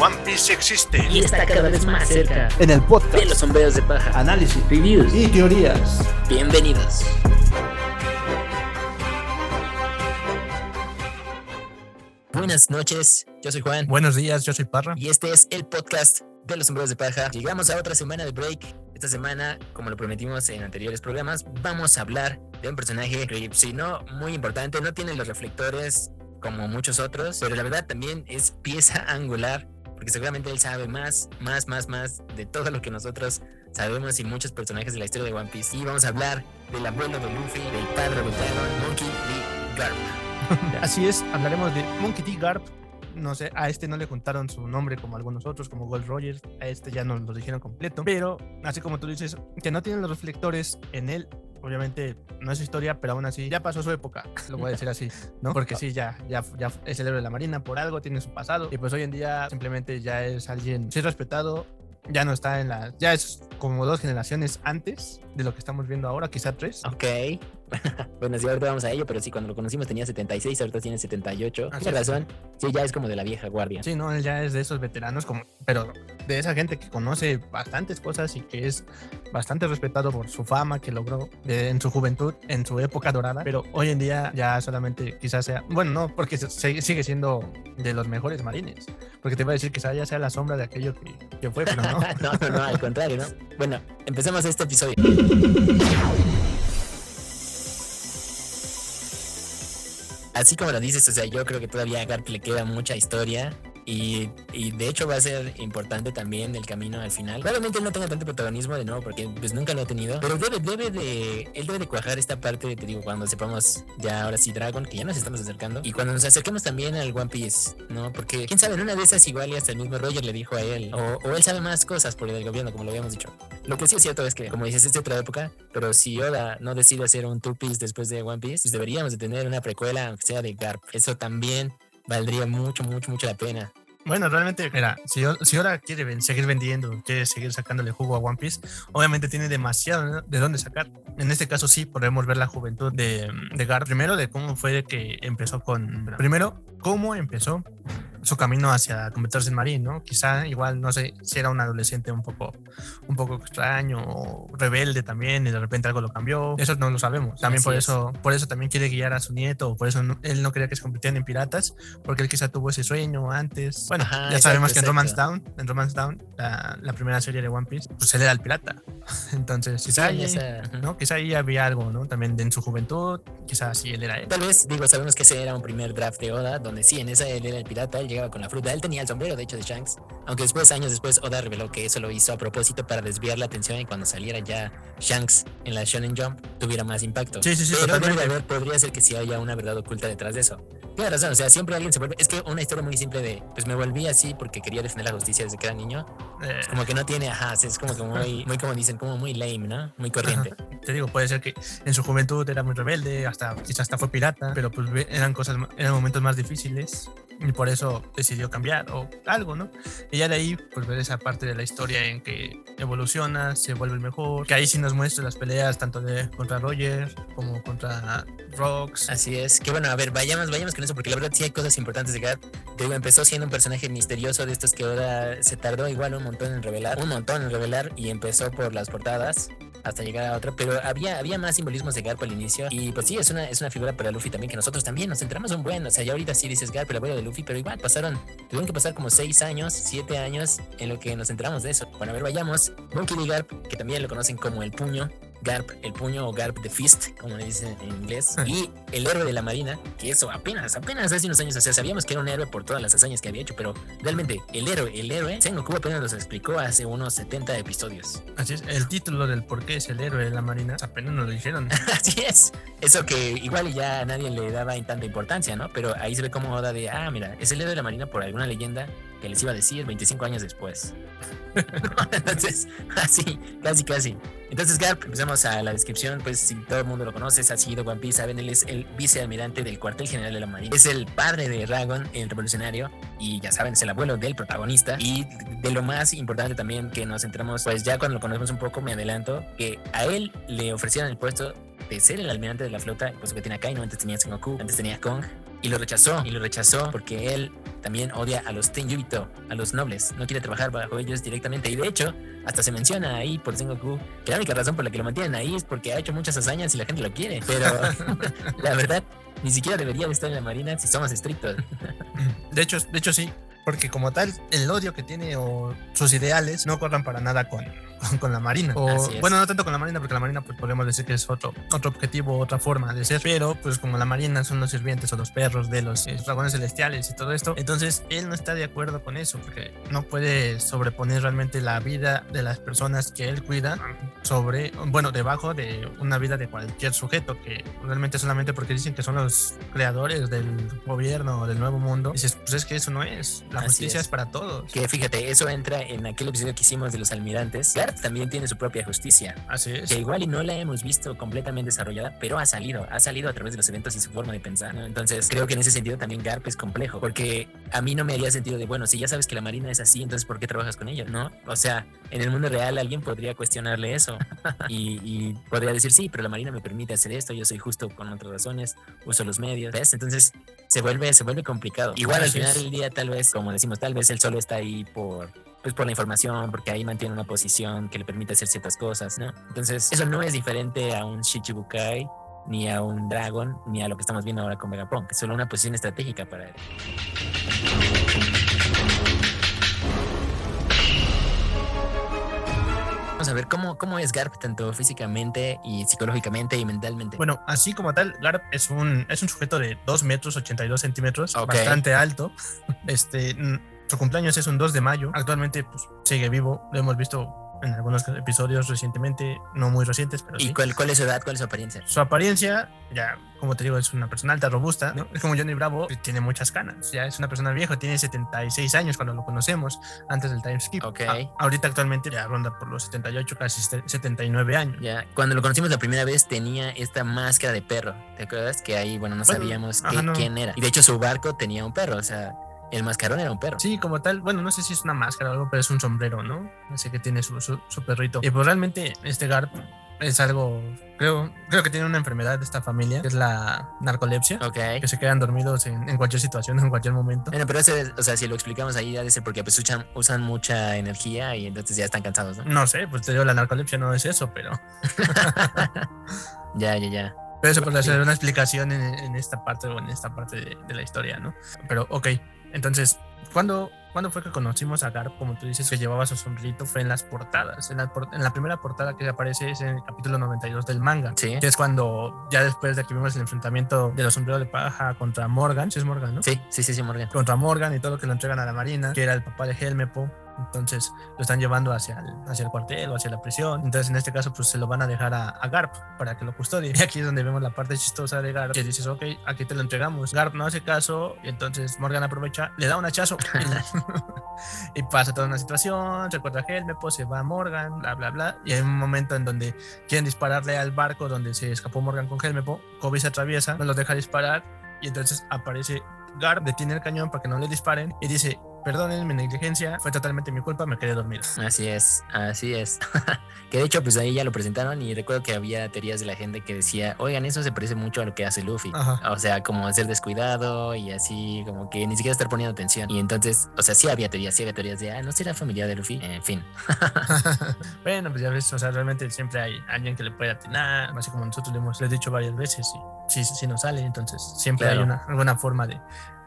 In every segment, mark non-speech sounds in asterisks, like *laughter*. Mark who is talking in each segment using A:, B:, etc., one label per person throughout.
A: One Piece existe
B: y está cada vez más cerca
C: en el podcast
B: de los sombreros de paja,
C: análisis,
B: reviews
C: y teorías.
B: Bienvenidos. Buenas noches, yo soy Juan
D: Buenos días, yo soy Parra.
B: y este es el podcast de los sombreros de paja. Llegamos a otra semana de break. Esta semana, como lo prometimos en anteriores programas, vamos a hablar de un personaje que, si no muy importante, no tiene los reflectores como muchos otros, pero la verdad también es pieza angular, porque seguramente él sabe más, más, más, más de todo lo que nosotros sabemos y muchos personajes de la historia de One Piece. Y vamos a hablar del abuelo de Luffy, del padre de Monkey D. Garp. *laughs*
D: Así es, hablaremos de Monkey D. Garp. No sé, a este no le juntaron su nombre como algunos otros, como Gold Rogers. A este ya nos lo dijeron completo. Pero, así como tú dices, que no tienen los reflectores en él. Obviamente no es historia, pero aún así ya pasó su época, *laughs* lo voy a decir así, ¿no? Porque sí, ya, ya, ya es el héroe de la Marina por algo, tiene su pasado. Y pues hoy en día simplemente ya es alguien, sí es respetado, ya no está en la. Ya es como dos generaciones antes de lo que estamos viendo ahora, quizá tres.
B: Ok. *laughs* bueno, sí, ahorita vamos a ello, pero sí, cuando lo conocimos tenía 76, ahorita tiene 78.
D: Así
B: Tiene
D: es.
B: razón. Sí, ya es como de la vieja guardia.
D: Sí, no, él ya es de esos veteranos, como, pero de esa gente que conoce bastantes cosas y que es bastante respetado por su fama que logró de- en su juventud, en su época dorada, pero hoy en día ya solamente quizás sea, bueno, no, porque se- sigue siendo de los mejores marines, porque te iba a decir quizás ya sea la sombra de aquello que, que fue, pero no. *laughs*
B: no, no, no, al contrario, ¿no? Bueno, empecemos este episodio. *laughs* Así como lo dices, o sea, yo creo que todavía a Garp le queda mucha historia y, y de hecho va a ser importante también el camino al final. Probablemente él no tenga tanto protagonismo de nuevo porque pues nunca lo ha tenido, pero debe, debe de, él debe de cuajar esta parte, te digo, cuando sepamos ya ahora sí Dragon, que ya nos estamos acercando, y cuando nos acerquemos también al One Piece, ¿no? Porque quién sabe, en una de esas igual y hasta el mismo Roger le dijo a él, o, o él sabe más cosas por el gobierno, como lo habíamos dicho. Lo que sí es cierto es que, como dices, es de otra época, pero si Oda no decide hacer un Two Piece después de One Piece, pues deberíamos de tener una precuela, aunque sea de Garp. Eso también valdría mucho, mucho, mucho la pena.
D: Bueno, realmente, mira, si, si ahora quiere ven- seguir vendiendo, quiere seguir sacándole jugo a One Piece, obviamente tiene demasiado ¿no? de dónde sacar. En este caso sí podemos ver la juventud de, de Garp. Primero, de cómo fue que empezó con... Primero, cómo empezó su camino hacia convertirse en marín, ¿no? Quizá igual, no sé, si era un adolescente un poco, un poco extraño o rebelde también y de repente algo lo cambió. Eso no lo sabemos. También
B: Así
D: por
B: es.
D: eso, por eso también quiere guiar a su nieto, por eso no- él no quería que se convirtieran en piratas, porque él quizá tuvo ese sueño antes. Bueno,
B: Ajá,
D: ya sabemos
B: exacto,
D: que en Romance. Down, en Romance Down, la, la primera serie de One Piece, pues él era el pirata. *laughs* Entonces, quizá,
B: Sí,
D: ahí. ¿no? quizá ahí había algo, ¿no? También en su juventud, quizá sí él era él.
B: Tal vez, digo, sabemos que ese era un primer draft de Oda, donde sí, en esa él era el pirata, llegaba con la fruta, él tenía el sombrero, de hecho, de Shanks, aunque después, años después, Oda reveló que eso lo hizo a propósito para desviar la atención y cuando saliera ya Shanks en la Shonen Jump tuviera más impacto.
D: Sí, sí, sí,
B: Pero podría ser que sí haya una verdad oculta detrás de eso. Tiene razón, o sea, siempre alguien se vuelve, es que una historia muy simple de, pues me volví así porque quería defender la justicia desde que era niño,
D: Eh,
B: como que no tiene, ajá, es como que muy, muy como dicen, como muy lame, ¿no? Muy corriente.
D: te digo, puede ser que en su juventud era muy rebelde, hasta quizás hasta fue pirata, pero pues eran cosas, eran momentos más difíciles y por eso decidió cambiar o algo, ¿no? Y ya de ahí, pues ver esa parte de la historia en que evoluciona, se vuelve el mejor, que ahí sí nos muestra las peleas tanto de contra Roger como contra Rox.
B: Así es. Que bueno, a ver, vayamos, vayamos con eso, porque la verdad sí hay cosas importantes de Garp. Te digo, empezó siendo un personaje misterioso de estos que ahora se tardó igual un montón en revelar, un montón en revelar, y empezó por las portadas hasta llegar a otro, pero había, había más simbolismos de Garp al inicio, y pues sí, es una, es una figura para Luffy también, que nosotros también nos centramos un buen, o sea, ya ahorita sí dices Garp, el abuelo de Luffy, pero igual pasaron, tuvieron que pasar como 6 años, 7 años en lo que nos centramos de eso. Bueno, a ver, vayamos. Monkey D. Garp, que también lo conocen como el puño, Garp, el puño o Garp the Fist, como le dicen en inglés, y el héroe de la marina, que eso apenas, apenas hace unos años, o sea, sabíamos que era un héroe por todas las hazañas que había hecho, pero realmente el héroe, el héroe, Sengoku apenas nos explicó hace unos 70 episodios.
D: Así es, el título del por qué es el héroe de la marina, apenas nos lo dijeron. *laughs*
B: Así es, eso que igual ya a nadie le daba en tanta importancia, ¿no? Pero ahí se ve como Oda de, ah, mira, es el héroe de la marina por alguna leyenda que les iba a decir 25 años después. *laughs* Entonces, así, casi, casi. Entonces, Garp, empezamos a la descripción, pues si todo el mundo lo conoce, ha sido One Piece, saben, él es el vicealmirante del cuartel general de la Marina. Es el padre de Dragon, el revolucionario, y ya saben, es el abuelo del protagonista. Y de lo más importante también que nos centramos, pues ya cuando lo conocemos un poco, me adelanto, que a él le ofrecieron el puesto de ser el almirante de la flota, pues que tiene Akainu, antes tenía Sengoku, antes tenía Kong, y lo rechazó, y lo rechazó porque él también odia a los Tenryubito, a los nobles. No quiere trabajar bajo ellos directamente. Y de hecho, hasta se menciona ahí por Sengoku que la única razón por la que lo mantienen ahí es porque ha hecho muchas hazañas y la gente lo quiere. Pero *laughs* la verdad, ni siquiera debería de estar en la marina si somos estrictos. *laughs*
D: De hecho, de hecho sí, porque como tal, el odio que tiene o sus ideales no corran para nada con, *laughs* con, la Marina. O, bueno, no tanto con la Marina, porque la Marina pues podemos decir que es otro, otro objetivo, otra forma de ser, pero pues como la Marina son los sirvientes o los perros de los eh, dragones celestiales y todo esto, entonces él no está de acuerdo con eso, porque no puede sobreponer realmente la vida de las personas que él cuida sobre, bueno, debajo de una vida de cualquier sujeto, que realmente solamente porque dicen que son los creadores del gobierno o del nueevo mundo, dices, pues es que eso no es, la justicia es. para todos.
B: Que fíjate, eso entra en aquel episodio que hicimos de los almirantes, también tiene su propia justicia.
D: Así es.
B: Que igual y no la hemos visto completamente desarrollada, pero ha salido, ha salido a través de los eventos y su forma de pensar. Entonces, creo que en ese sentido también Garp es complejo, porque a mí no me haría sentido de, bueno, si ya sabes que la Marina es así, entonces ¿por qué trabajas con ella? ¿No? O sea, en el mundo real alguien podría cuestionarle eso *laughs* y, podría decir, sí, pero la Marina me permite hacer esto, yo soy justo con otras razones, uso los medios, ¿ves? Entonces, se vuelve, se vuelve complicado. Igual al final del día, tal vez, como decimos, tal vez él solo está ahí por pues por la información, porque ahí mantiene una posición que le permite hacer ciertas cosas, ¿no? Entonces, eso no es diferente a un Shichibukai, ni a un Dragon, ni a lo que estamos viendo ahora con Vegapunk, es solo una posición estratégica para él. Vamos a ver cómo, cómo es Garp tanto físicamente y psicológicamente y mentalmente.
D: Bueno, así como tal, Garp es un, es un sujeto de 2 metros 82 centímetros, bastante alto. *laughs* Este, su cumpleaños es un 2 de mayo. Actualmente pues, sigue vivo. Lo hemos visto en algunos episodios recientemente, no muy recientes, pero
B: ¿Y cuál, cuál, es su edad? ¿Cuál es su apariencia?
D: Su apariencia, ya como te digo, es una persona alta, robusta, ¿no? Es como Johnny Bravo, tiene muchas canas, ya es una persona vieja, tiene 76 años cuando lo conocemos, antes del time skip.
B: Ok.
D: ahorita actualmente ya ronda por los 78, casi 79 años.
B: Ya, cuando lo conocimos la primera vez tenía esta máscara de perro, ¿te acuerdas? Que ahí, bueno, no sabíamos quién era. Y de hecho su barco tenía un perro, o sea el mascarón era un perro.
D: Sí, como tal. Bueno, no sé si es una máscara o algo, pero es un sombrero, ¿no? Así que tiene su, su, perrito. Y pues realmente este Garp es algo, creo, creo que tiene una enfermedad de esta familia, que es la narcolepsia.
B: Ok.
D: Que se quedan dormidos en, cualquier situación, en cualquier momento.
B: Bueno, pero ese, o sea, si lo explicamos ahí, ya dice porque pues usan, usan mucha energía y entonces ya están cansados, ¿no?
D: No sé, pues te digo, la narcolepsia no es eso, pero... *laughs*
B: ya, ya, ya.
D: Pero eso puede ser una explicación en, esta parte o en esta parte de, de la historia, ¿no? Pero ok, entonces, ¿cuándo, ¿cuándo fue que conocimos a Garp, como tú dices, que llevaba su sombrerito? Fue en las portadas. En la, en la, primera portada que aparece es en el capítulo 92 del manga.
B: Sí.
D: Que es cuando, ya después de que vimos el enfrentamiento de los sombreros de paja contra Morgan. Sí, es Morgan, ¿no?
B: Sí, sí, sí, sí, Morgan.
D: Contra Morgan y todo lo que lo entregan a la Marina, que era el papá de Helmepo. Entonces lo están llevando hacia el, hacia el cuartel o hacia la prisión. Entonces en este caso pues se lo van a dejar a, Garp para que lo custodie. *laughs* Y aquí es donde vemos la parte chistosa de Garp, que dices, ok, aquí te lo entregamos. Garp no hace caso y entonces Morgan aprovecha, le da un hachazo *laughs* *laughs* y pasa toda una situación, se encuentra Helmepo, se va Morgan, bla, bla, bla. Y hay un momento en donde quieren dispararle al barco donde se escapó Morgan con Helmepo, Kobe se atraviesa, no los deja disparar y entonces aparece Garp, detiene el cañón para que no le disparen y dice, perdonen mi negligencia, fue totalmente mi culpa, me quedé dormido.
B: Así es, así es. *laughs* que de hecho, pues ahí ya lo presentaron y recuerdo que había teorías de la gente que decía, oigan, eso se parece mucho a lo que hace Luffy. O sea, como ser descuidado y así, como que ni siquiera estar poniendo atención. Y entonces, o sea, sí había teorías, sí había teorías de, ah, no será familiar de Luffy. En fin. *laughs* *laughs*
D: bueno, pues ya ves, o sea, realmente siempre hay alguien que le puede atinar, así como nosotros le hemos dicho varias veces y sí, sí nos sale, entonces siempre hay una, alguna forma de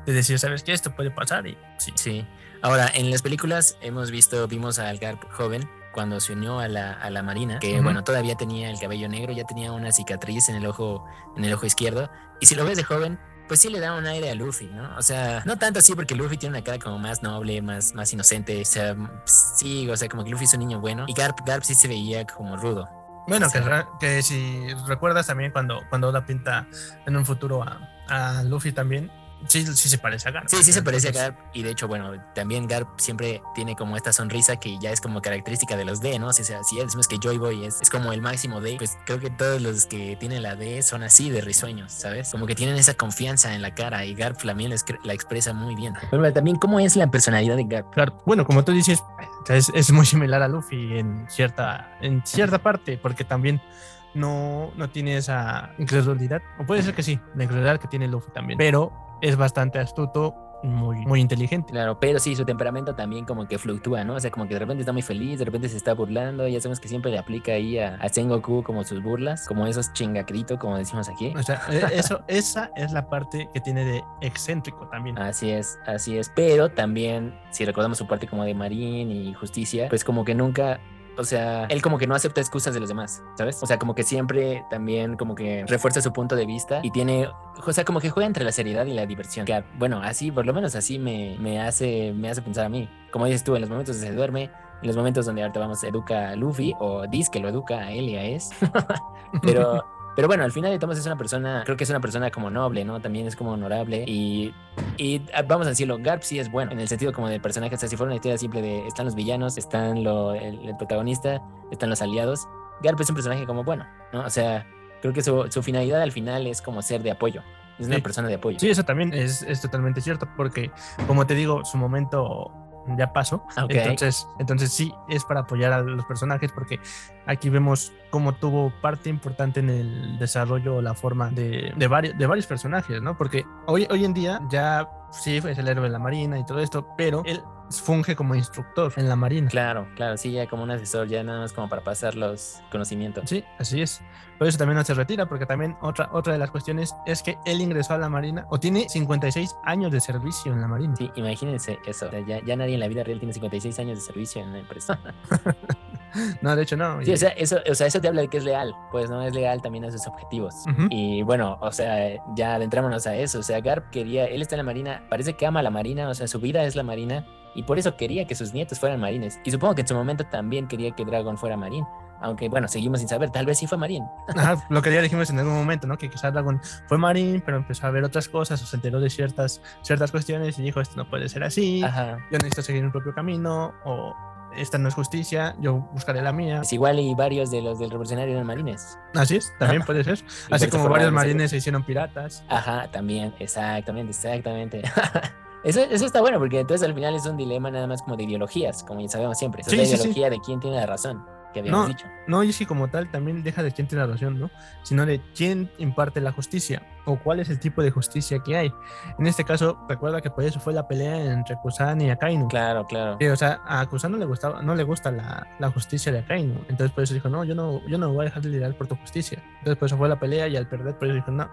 D: de decir, ¿sabes qué? Esto puede pasar y sí.
B: Sí. Ahora, en las películas hemos visto, vimos a Garp joven cuando se unió a la, a la Marina, que bueno, todavía tenía el cabello negro, ya tenía una cicatriz en el ojo, en el ojo izquierdo. Y si lo ves de joven, pues sí le da un aire a Luffy, ¿no? O sea, no tanto así porque Luffy tiene una cara como más noble, más, más inocente. O sea, sí, o sea, como que Luffy es un niño bueno. Y Garp, Garp sí se veía como rudo.
D: Bueno, que, que, si recuerdas también cuando, cuando Oda pinta en un futuro a, a Luffy también, Sí, sí se parece a Garp.
B: Sí, sí se parece a Garp. Y de hecho, bueno, también Garp siempre tiene como esta sonrisa que ya es como característica de los D, ¿no? Si, si decimos que Joy Boy es, es como el máximo D, pues creo que todos los que tienen la D son así de risueños, ¿sabes? Como que tienen esa confianza en la cara y Garp también la expresa muy bien. Pero también, ¿cómo es la personalidad de Garp?
D: bueno, como tú dices, es, es muy similar a Luffy en cierta, en cierta parte, porque también no, no tiene esa incredulidad. O puede ser que sí, la incredulidad que tiene Luffy también. Pero es bastante astuto muy, muy inteligente.
B: Claro, pero sí, su temperamento también como que fluctúa, ¿no? O sea, como que de repente está muy feliz, de repente se está burlando, ya sabemos que siempre le aplica ahí a, a Sengoku como sus burlas, como esos chingacritos, como decimos aquí.
D: O sea, e, *laughs* eso, esa es la parte que tiene de excéntrico también.
B: Así es, así es, pero también, si recordamos su parte como de Marín y justicia, pues como que nunca o sea, él como que no acepta excusas de los demás, ¿sabes? O sea, como que siempre también como que refuerza su punto de vista y tiene, o sea, como que juega entre la seriedad y la diversión. Que, bueno, así, por lo menos así me, me, hace, me hace pensar a mí. Como dices tú, en los momentos donde se duerme, en los momentos donde ahorita vamos, educa a Luffy o dice que lo educa a él y a Es. *laughs* Pero pero bueno, al final de Thomas es una persona, creo que es una persona como noble, ¿no? También es como honorable y, y ah, vamos a decirlo, Garp sí es bueno, en el sentido como del personaje, o sea, si fuera una historia simple de están los villanos, están lo, el, protagonista, están los aliados, Garp es un personaje como bueno, ¿no? O sea, creo que su, su finalidad al final es como ser de apoyo. Es una persona de apoyo.
D: Sí, eso también es, es totalmente cierto, porque como te digo, su momento ya pasó. Entonces, entonces sí, es para apoyar a los personajes porque aquí vemos cómo tuvo parte importante en el desarrollo o la forma de, de, varios, de varios personajes, ¿no? Porque hoy, hoy en día ya sí es el héroe de la marina y todo esto, pero él funge como instructor en la marina.
B: Claro, claro, sí, ya como un asesor, ya nada más como para pasar los conocimientos.
D: Sí, así es. Por eso también no se retira, porque también otra, otra de las cuestiones es que él ingresó a la marina o tiene 56 años de servicio en la marina.
B: Sí, imagínense eso. ya, ya nadie en la vida real tiene 56 años de servicio en la empresa. *laughs*
D: no, de hecho no.
B: Sí, o sea, eso, o sea, eso te habla de que es leal, pues no es leal también a sus objetivos. Y bueno, o sea, ya adentrámonos a eso. O sea, Garp quería, él está en la marina, parece que ama la marina, o sea, su vida es la marina y por eso quería que sus nietos fueran marines. Y supongo que en su momento también quería que Dragon fuera marín. Aunque bueno, seguimos sin saber, tal vez sí fue marín. *laughs*
D: lo que ya dijimos en algún momento, ¿no? Que quizás Dragon fue marín, pero empezó a ver otras cosas, o se enteró de ciertas, ciertas cuestiones y dijo, esto no puede ser así, yo necesito seguir mi propio camino, o esta no es justicia, yo buscaré la mía.
B: Es igual y varios de los del revolucionario eran marines.
D: Así es, también *laughs* puede ser. Así como varios marines se hicieron piratas.
B: Ajá, también, exactamente, exactamente. *laughs* Eso, eso está bueno porque entonces al final es un dilema nada más como de ideologías, como ya sabemos siempre. Es la ideología de quién tiene la razón que habíamos
D: no,
B: dicho.
D: No, y es que como tal también deja de quién tiene la razón, ¿no? Sino de quién imparte la justicia o cuál es el tipo de justicia que hay. En este caso, recuerda que por eso fue la pelea entre Kusan y Akainu.
B: Claro, claro.
D: o sea, a Kusan no le gustaba, no le gusta la, la, justicia de Akainu. Entonces por eso dijo, no, yo no, yo no voy a dejar de lidiar por tu justicia. Entonces por eso fue la pelea y al perder por eso dijo, no,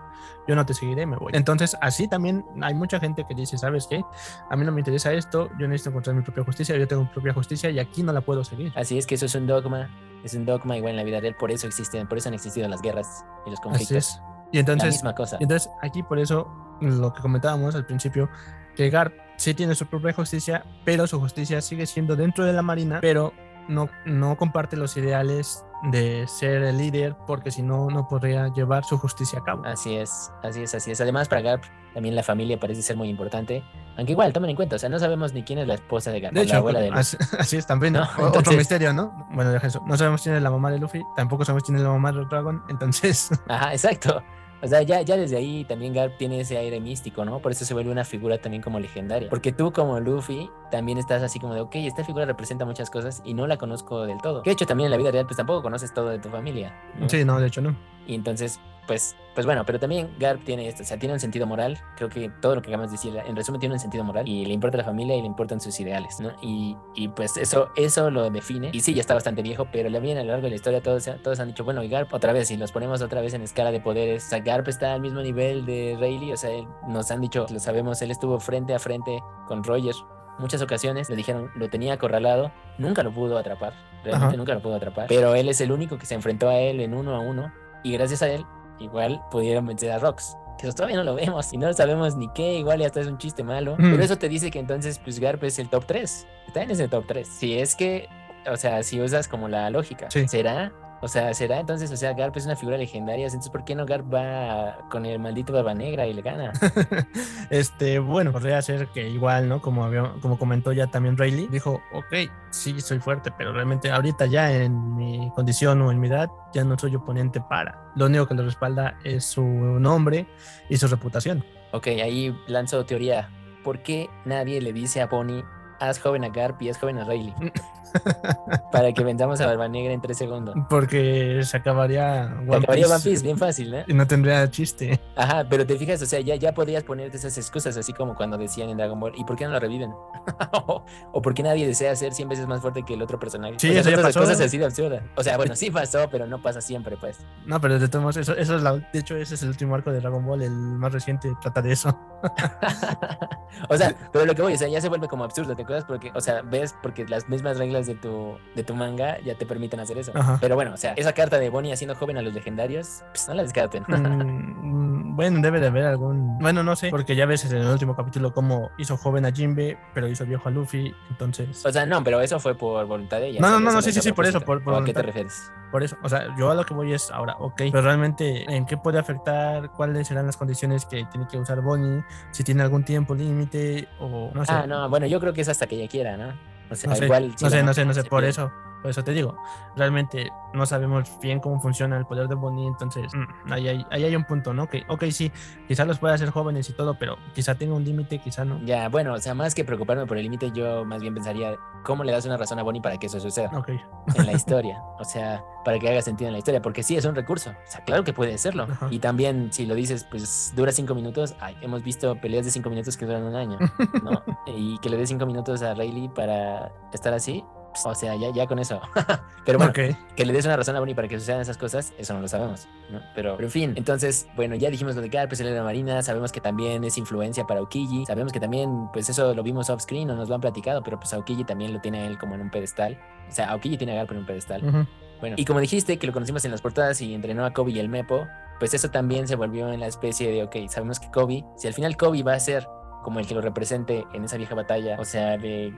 D: yo no te seguiré, me voy. Entonces así también hay mucha gente que dice, ¿sabes qué? A mí no me interesa esto, yo necesito encontrar mi propia justicia, yo tengo mi propia justicia y aquí no la puedo seguir.
B: Así es que eso es un dogma, es un dogma igual en la vida real, por eso existen, por eso han existido las guerras y los conflictos. Así es.
D: Y entonces, entonces aquí por eso lo que comentábamos al principio, que Garp sí tiene su propia justicia, pero su justicia sigue siendo dentro de la Marina, pero no, no comparte los ideales de ser el líder porque si no, no podría llevar su justicia a cabo.
B: Así es, así es, así es. Además, para Garp también la familia parece ser muy importante, aunque igual, tomen en cuenta, o sea, no sabemos ni quién es la esposa de Garp,
D: de hecho,
B: la abuela de
D: Luffy. Así, *laughs* es, también, ¿no? otro misterio, ¿no? Bueno, deja eso. No sabemos quién es la mamá de Luffy, tampoco sabemos quién es la mamá de Dragon, entonces...
B: Ajá, exacto. O sea, ya, ya desde ahí también Garp tiene ese aire místico, ¿no? Por eso se vuelve una figura también como legendaria. Porque tú como Luffy también estás así como de, ok, esta figura representa muchas cosas y no la conozco del todo. Que de hecho también en la vida real pues tampoco conoces todo de tu familia.
D: Sí, no, de hecho no.
B: Y entonces pues, pues bueno, pero también Garp tiene esto, o sea, tiene un sentido moral. Creo que todo lo que acabamos de decir, en resumen, tiene un sentido moral y le importa la familia y le importan sus ideales, ¿no? Y, y pues eso, eso lo define. Y sí, ya está bastante viejo, pero la bien a lo largo de la historia todos, todos han dicho, bueno, y Garp otra vez, si los ponemos otra vez en escala de poderes, o sea, Garp está al mismo nivel de Rayleigh, o sea, nos han dicho, lo sabemos, él estuvo frente a frente con Roger muchas ocasiones le dijeron lo tenía acorralado, nunca lo pudo atrapar, realmente nunca lo pudo atrapar, pero él es el único que se enfrentó a él en uno a uno y gracias a él igual pudieron vencer a Rox. Eso todavía no lo vemos y no sabemos ni qué, igual ya hasta es un chiste malo. Mm. Pero eso te dice que entonces pues Garp es el top 3. Está en ese top 3. Si es que, o sea, si usas como la lógica, ¿será o sea, será entonces, o sea, Garp es una figura legendaria, entonces ¿por qué no Garp va con el maldito Barba Negra y le gana? *laughs*
D: este, bueno, podría ser que igual, ¿no? Como, como comentó ya también Rayleigh, dijo, ok, sí, soy fuerte, pero realmente ahorita ya en mi condición o en mi edad ya no soy oponente para. Lo único que lo respalda es su nombre y su reputación.
B: Ok, ahí lanzo teoría. ¿Por qué nadie le dice a Pony haz joven a Garp y haz joven a Rayleigh. *laughs* *laughs* para que vendamos a Barba Negra en tres segundos.
D: Porque se acabaría
B: One, acabaría One Piece, bien fácil, ¿no?
D: Y no tendría chiste.
B: Ajá, pero te fijas, o sea, ya, ya podrías ponerte esas excusas, así como cuando decían en Dragon Ball, ¿y por qué no lo reviven? *laughs* o, por qué nadie desea ser 100 veces más fuerte que el otro personaje.
D: Sí, o sea, eso pasó.
B: cosas así de absurdas. O sea, bueno, sí pasó, pero no pasa siempre, pues.
D: No, pero de todos modos, eso, eso es la, de hecho, ese es el último arco de Dragon Ball, el más reciente, trata de eso. *laughs*
B: o sea, pero lo que voy, o sea, ya se vuelve como absurdo, ¿te acuerdas? Porque, o sea, ves, porque las mismas reglas de tu, de tu manga ya te permiten hacer eso. Pero bueno, o sea, esa carta de Bonnie haciendo joven a los legendarios, pues no la descarten.
D: Mm, *laughs* bueno, debe de haber algún. Bueno, no sé, porque ya ves en el último capítulo cómo hizo joven a Jinbe, pero hizo viejo a Luffy, entonces.
B: O sea, no, pero eso fue por voluntad de ella.
D: No, no, no, no sí, sí, sí, por eso. Por,
B: ¿A qué te refieres?
D: Por eso, o sea, yo a lo que voy es ahora, ok, pero realmente, ¿en qué puede afectar? ¿Cuáles serán las condiciones que tiene que usar Bonnie? Si tiene algún tiempo límite o no sé.
B: Ah, no, bueno, yo creo que es hasta que ella quiera, ¿no?
D: O sea, no sé, igual, no, sé no sé, no sé, por eso. Por eso te digo, realmente no sabemos bien cómo funciona el poder de Bonnie, entonces mm, ahí, hay, ahí hay un punto, ¿no? Que, ok, sí, quizá los pueda hacer jóvenes y todo, pero quizá tenga un límite, quizá no.
B: Ya, bueno, o sea, más que preocuparme por el límite, yo más bien pensaría, ¿cómo le das una razón a Bonnie para que eso suceda?
D: Ok.
B: En la *laughs* historia, o sea, para que haga sentido en la historia, porque sí, es un recurso, o sea, claro que puede serlo. Y también, si lo dices, pues dura cinco minutos, ay, hemos visto peleas de cinco minutos que duran un año, ¿no? *laughs* y que le dé cinco minutos a Rayleigh para estar así, o sea, ya, ya con eso. *laughs* Pero bueno, que le des una razón a Bonnie para que sucedan esas cosas, eso no lo sabemos. ¿no? Pero, pero, en fin, entonces, bueno, ya dijimos lo de Garp es el de la Marina, sabemos que también es influencia para Okiji, sabemos que también, pues eso lo vimos off screen o nos lo han platicado, pero pues a Okiji también lo tiene él como en un pedestal. O sea, Okiji tiene a Garp en un pedestal. Bueno, y como dijiste que lo conocimos en las portadas y entrenó a Kobe y el Mepo, pues eso también se volvió en la especie de, ok, sabemos que Kobe, si al final Kobe va a ser como el que lo represente en esa vieja batalla, o sea, de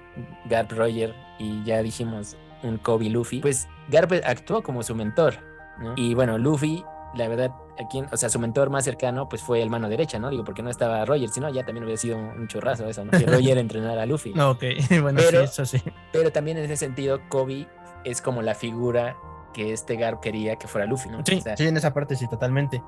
B: Garp Roger y ya dijimos un Kobe Luffy, pues Garp actuó como su mentor, ¿no? Y bueno, Luffy, la verdad, aquí, o sea, su mentor más cercano, pues fue el mano derecha, ¿no? Digo, porque no estaba Roger, sino ya también hubiera sido un churrazo eso, ¿no? Que *laughs* Roger entrenara a Luffy.
D: Ok, *laughs* bueno, sí, eso sí.
B: Pero también en ese sentido, Kobe es como la figura que este Garp quería que fuera Luffy, ¿no?
D: Sí, sí, en esa parte sí, totalmente.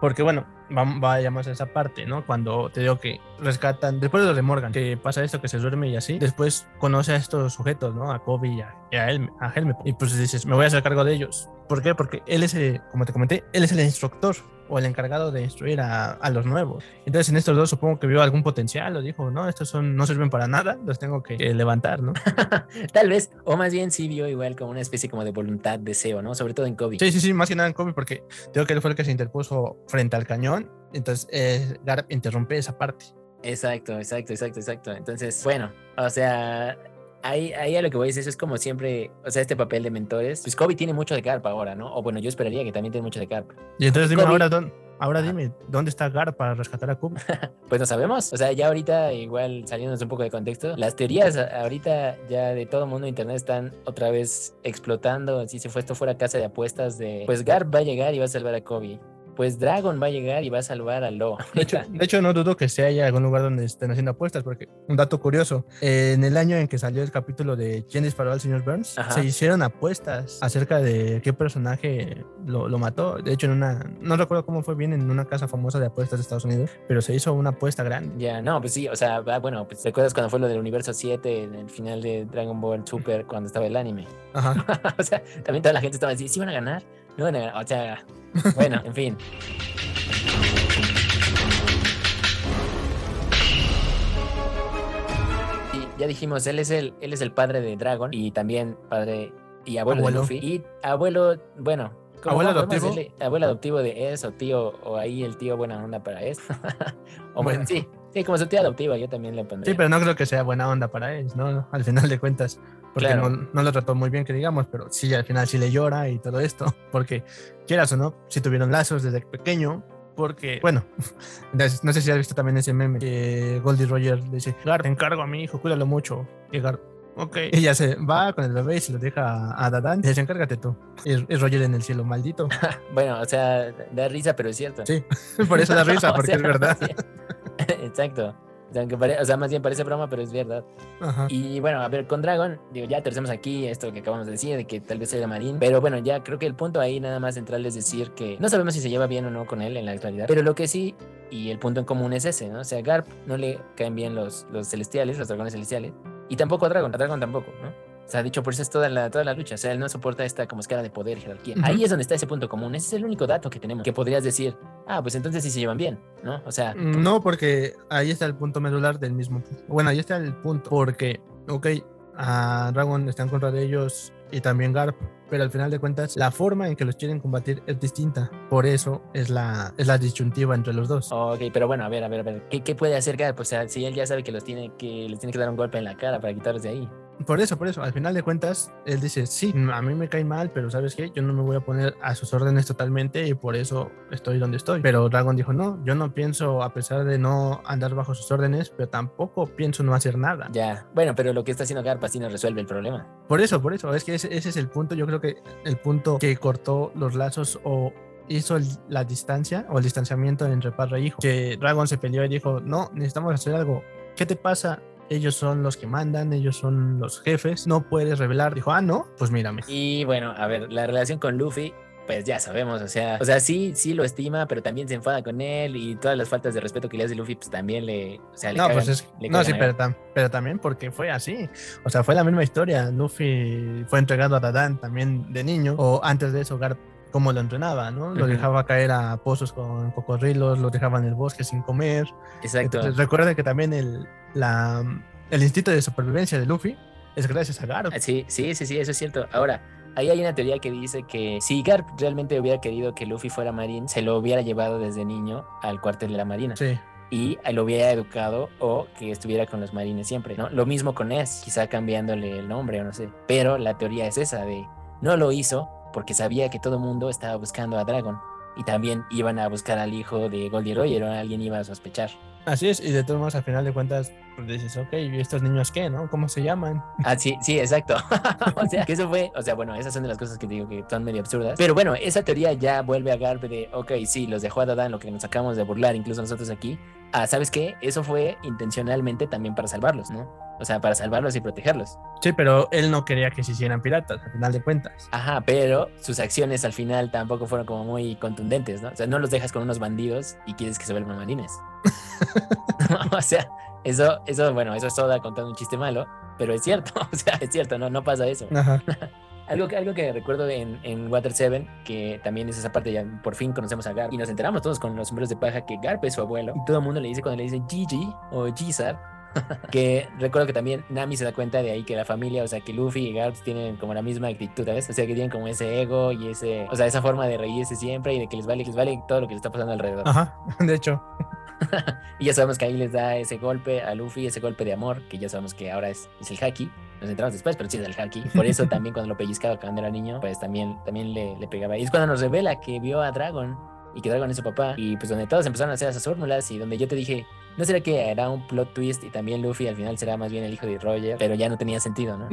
D: Porque bueno, vayamos a esa parte, ¿no? Cuando te digo que rescatan, después de lo de Morgan, que pasa esto, que se duerme y así, después conoce a estos sujetos, ¿no? A Kobe y a, a, a Helmet. Y pues dices, me voy a hacer cargo de ellos. ¿Por qué? Porque él es, el, como te comenté, él es el instructor o el encargado de instruir a, a, los nuevos. Entonces en estos dos supongo que vio algún potencial o dijo, no, estos son, no sirven para nada, los tengo que, levantar, ¿no? *laughs*
B: Tal vez, o más bien sí vio igual como una especie como de voluntad, deseo, ¿no? Sobre todo en Kobe.
D: Sí, sí, sí, más que nada en Kobe porque creo que él fue el que se interpuso frente al cañón, entonces eh, Garp interrumpe esa parte.
B: Exacto, exacto, exacto, exacto. Entonces, bueno, o sea, ahí, ahí a lo que voy a decir, eso es como siempre, o sea, este papel de mentores. Pues Kobe tiene mucho de Garp ahora, ¿no? O bueno, yo esperaría que también tiene mucho de Garp.
D: Y entonces dime ahora, ahora dime, ¿dónde está Garp para rescatar a Kobe? *laughs*
B: pues no sabemos. O sea, ya ahorita, igual saliéndonos un poco de contexto, las teorías ahorita ya de todo el mundo de internet están otra vez explotando. Si se fue esto fuera casa de apuestas de, pues Garp va a llegar y va a salvar a Kobe pues Dragon va a llegar y va a salvar a Lo.
D: De hecho, de hecho, no dudo que sea haya algún lugar donde estén haciendo apuestas, porque un dato curioso, en el año en que salió el capítulo de ¿Quién disparó al señor Burns? Se hicieron apuestas acerca de qué personaje lo, lo, mató. De hecho, en una, no recuerdo cómo fue bien, en una casa famosa de apuestas de Estados Unidos, pero se hizo una apuesta grande.
B: Ya, no, pues sí, o sea, bueno, pues recuerdas cuando fue lo del universo 7, en el final de Dragon Ball Super, cuando estaba el anime. Ajá. *laughs* o sea, también toda la gente estaba así, ¿sí van a ganar? No o sea... *laughs* Bueno, en fin. Y ya dijimos, él es el, él es el padre de Dragon y también padre y abuelo, de Luffy. Y abuelo, bueno,
D: ¿Abuelo adoptivo?
B: Abuelo adoptivo de Es o tío, o ahí el tío buena onda para Es. *laughs* o bueno, sí, sí, como su tío adoptiva, yo también le pondría.
D: Sí, pero no creo que sea buena onda para Es, ¿no? *laughs* Al final de cuentas porque no, no, lo trató muy bien, que digamos, pero sí, al final sí le llora y todo esto, *laughs* porque quieras o no, si tuvieron lazos desde pequeño, porque, bueno, *laughs* no sé si has visto también ese meme que Goldie Roger le dice, Gar, te encargo a mi hijo, cuídalo mucho, y Gar, ok, ya se va con el bebé y se lo deja a Dadan y dice, encárgate tú, y, Roger en el cielo, maldito.
B: bueno, o sea, da risa, pero es cierto.
D: Sí, por eso da risa, porque es verdad. *laughs*
B: Exacto. O sea, más bien parece broma, pero es verdad. Y bueno, a ver, con Dragon, digo, ya terminamos aquí esto que acabamos de decir, de que tal vez sea Marín. Pero bueno, ya creo que el punto ahí nada más central es decir que no sabemos si se lleva bien o no con él en la actualidad. Pero lo que sí, y el punto en común es ese, ¿no? O sea, a Garp no le caen bien los, los celestiales, los dragones celestiales. Y tampoco a Dragon, a Dragon tampoco, ¿no? O sea, dicho por eso es toda la, toda la lucha. O sea, él no soporta esta como escala de poder, jerarquía. Ahí es donde está ese punto común. Ese es el único dato que tenemos. Que podrías decir, ah, pues entonces sí se llevan bien, ¿no? O sea,
D: No, porque ahí está el punto medular del mismo. Bueno, ahí está el punto. Porque, ok, a Dragon está en contra de ellos y también Garp, pero al final de cuentas, la forma en que los quieren combatir es distinta. Por eso es la, es la disyuntiva entre los dos.
B: ok, pero bueno, a ver, a ver, a ver. ¿Qué, qué puede hacer Garp? O sea, si él ya sabe que los tiene que, les tiene que dar un golpe en la cara para quitarlos de ahí.
D: Por eso, por eso, al final de cuentas, él dice, sí, a mí me cae mal, pero ¿sabes qué? Yo no me voy a poner a sus órdenes totalmente y por eso estoy donde estoy. Pero Dragon dijo, no, yo no pienso, a pesar de no andar bajo sus órdenes, pero tampoco pienso no hacer nada.
B: Ya, bueno, pero lo que está haciendo Garp así no resuelve el problema.
D: Por eso, por eso, es que ese, ese es el punto, yo creo que el punto que cortó los lazos o hizo el- la distancia o el distanciamiento entre padre e hijo. Que Dragon se peleó y dijo, no, necesitamos hacer algo. ¿Qué te pasa? Ellos son los que mandan, ellos son los jefes, no puedes revelar. Dijo, ah, no, pues mírame.
B: Y bueno, a ver, la relación con Luffy, pues ya sabemos, o sea, o sea, sí, sí lo estima, pero también se enfada con él y todas las faltas de respeto que le hace Luffy, pues también le, o sea, le
D: No,
B: cagan,
D: pues es,
B: le
D: no, sí, pero, tam- pero también porque fue así. O sea, fue la misma historia. Luffy fue entregado a Dadan también de niño, o antes de eso, Garp cómo lo entrenaba, ¿no? Lo dejaba caer a pozos con cocodrilos, lo dejaba en el bosque sin comer.
B: Exacto.
D: Entonces, recuerda que también el, la, el instinto de supervivencia de Luffy es gracias a Garp.
B: Sí, sí, sí, sí, eso es cierto. Ahora, ahí hay una teoría que dice que si Garp realmente hubiera querido que Luffy fuera marín, se lo hubiera llevado desde niño al cuartel de la marina.
D: Sí.
B: y lo hubiera educado o que estuviera con los marines siempre, ¿no? Lo mismo con Ness, quizá cambiándole el nombre o no sé. Pero la teoría es esa de no lo hizo porque sabía que todo el mundo estaba buscando a Dragon y también iban a buscar al hijo de Goldie Roger o alguien iba a sospechar.
D: Así es, y de todos modos, al final de cuentas, pues dices, ok, ¿y estos niños qué, no? ¿Cómo se llaman?
B: Ah, sí, sí, exacto. *laughs* o sea, *laughs* que eso fue, o sea, bueno, esas son de las cosas que digo que son medio absurdas. Pero bueno, esa teoría ya vuelve a Garp de, ok, sí, los dejó a Dadan, lo que nos acabamos de burlar, incluso nosotros aquí. Ah, ¿sabes qué? Eso fue intencionalmente también para salvarlos, ¿no? O sea, para salvarlos y protegerlos.
D: Sí, pero él no quería que se hicieran piratas, al final de cuentas.
B: Ajá, pero sus acciones al final tampoco fueron como muy contundentes, ¿no? O sea, no los dejas con unos bandidos y quieres que se vuelvan marines. *laughs* *laughs* o sea, eso, eso, bueno, eso es Soda contando un chiste malo, pero es cierto, *laughs* o sea, es cierto, no, no pasa eso.
D: Ajá.
B: Algo que, algo que recuerdo en, en Water 7, que también es esa parte, ya por fin conocemos a Garp y nos enteramos todos con los sombreros de paja que Garp es su abuelo y todo el mundo le dice cuando le dice Gigi o Gizar, que recuerdo que también Nami se da cuenta de ahí que la familia, o sea, que Luffy y Garp tienen como la misma actitud, ¿sabes? O sea, que tienen como ese ego y ese, o sea, esa forma de reírse siempre y de que les vale, que les vale todo lo que les está pasando alrededor.
D: Ajá, *laughs* de hecho. *laughs*
B: Y ya sabemos que ahí les da ese golpe a Luffy, ese golpe de amor, que ya sabemos que ahora es, es el haki. Nos enteramos después, pero sí es el haki. Por eso también cuando lo pellizcaba cuando era niño, pues también, también le, le pegaba. Y es cuando nos revela que vio a Dragon y que Dragon es su papá. Y pues donde todos empezaron a hacer esas fórmulas y donde yo te dije, ¿no será que era un plot twist y también Luffy al final será más bien el hijo de Roger? Pero ya no tenía sentido, ¿no?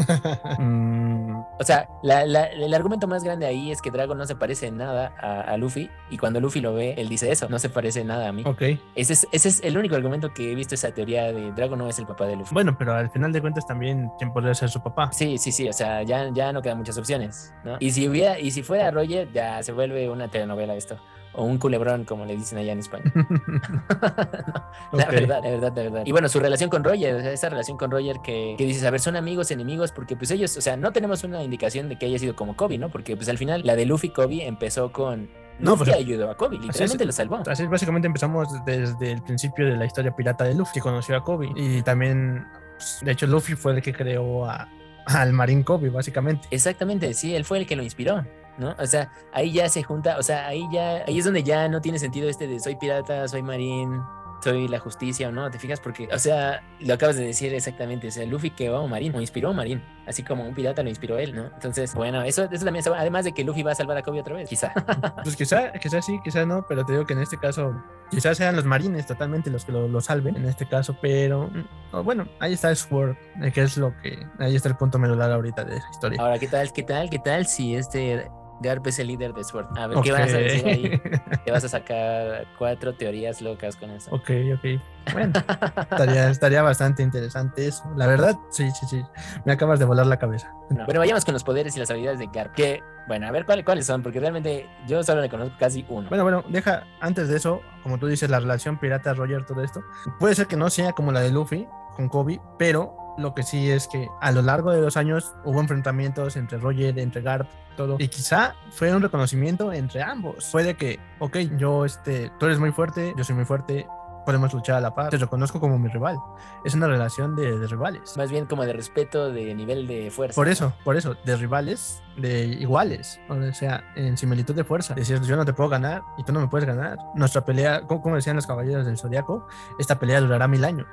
D: Mm, *laughs*
B: O sea, la- la- el argumento más grande ahí es que Dragon no se parece en nada a, a Luffy. Y cuando Luffy lo ve, él dice eso, no se parece en nada a mí.
D: ok.
B: Ese es, ese es el único argumento que he visto esa teoría de Dragon no es el papá de Luffy.
D: Bueno, pero al final de cuentas también, ¿quién podría ser su papá?
B: Sí, sí, sí, o sea, ya, ya no quedan muchas opciones, ¿no? Y si hubiera, y si fuera Roger, ya se vuelve una telenovela esto. O un culebrón, como le dicen allá en España. *laughs* *laughs* La
D: Ok.
B: verdad, la verdad, la verdad. Y bueno, su relación con Roger, o sea, esa relación con Roger que, que dices, a ver, son amigos, enemigos, porque pues ellos, o sea, no tenemos una indicación de que haya sido como Kobe, ¿no? Porque pues al final la de Luffy Kobe empezó con...
D: No,
B: Luffy
D: pues,
B: ayudó a Kobe, literalmente lo salvó.
D: Así es, básicamente empezamos desde el principio de la historia pirata de Luffy, que conoció a Kobe. Y también, pues, de hecho, Luffy fue el que creó a- al Marín Kobe, básicamente.
B: Exactamente, sí, él fue el que lo inspiró, ¿no? O sea, ahí ya se junta, o sea, ahí ya, ahí es donde ya no tiene sentido este de soy pirata, soy marín, soy la justicia o no, ¿te fijas? Porque, o sea, lo acabas de decir exactamente, o sea, Luffy que va a un marín, o inspiró a un marín, así como un pirata lo inspiró él, ¿no? Entonces, bueno, eso, eso también, además de que Luffy va a salvar a Kobe otra vez, quizá. *laughs*
D: Pues quizá, quizá sí, quizá no, pero te digo que en este caso, quizás sean los marines totalmente los que lo, lo salven en este caso, pero mm, oh, bueno, ahí está Sword, eh, que es lo que, ahí está el punto medular ahorita de esa historia.
B: Ahora, ¿qué tal, qué tal, qué tal si este Garp es el líder de Sword? A ver, ¿qué vas a decir ahí? *laughs* Te vas a sacar cuatro teorías locas con eso.
D: ok, ok. Bueno, *laughs* estaría, estaría bastante interesante eso. La verdad, sí, sí, sí. Me acabas de volar la cabeza.
B: No. Bueno, vayamos con los poderes y las habilidades de Garp. Que, bueno, a ver ¿cuál- cuáles son, porque realmente yo solo le conozco casi uno.
D: Bueno, bueno, deja, antes de eso, como tú dices, la relación pirata-Roger, todo esto, puede ser que no sea como la de Luffy con Kobe, pero lo que sí es que a lo largo de los años hubo enfrentamientos entre Roger, entre Garp, todo. Y quizá fue un reconocimiento entre ambos. Puede que, ok, yo, este, tú eres muy fuerte, yo soy muy fuerte, podemos luchar a la paz. Te reconozco como mi rival. Es una relación de, de, rivales.
B: Más bien como de respeto de nivel de fuerza.
D: Por eso, por eso, de rivales, de iguales. O sea, en similitud de fuerza. Decías, yo no te puedo ganar y tú no me puedes ganar. Nuestra pelea, como, decían los caballeros del zodiaco, esta pelea durará mil años.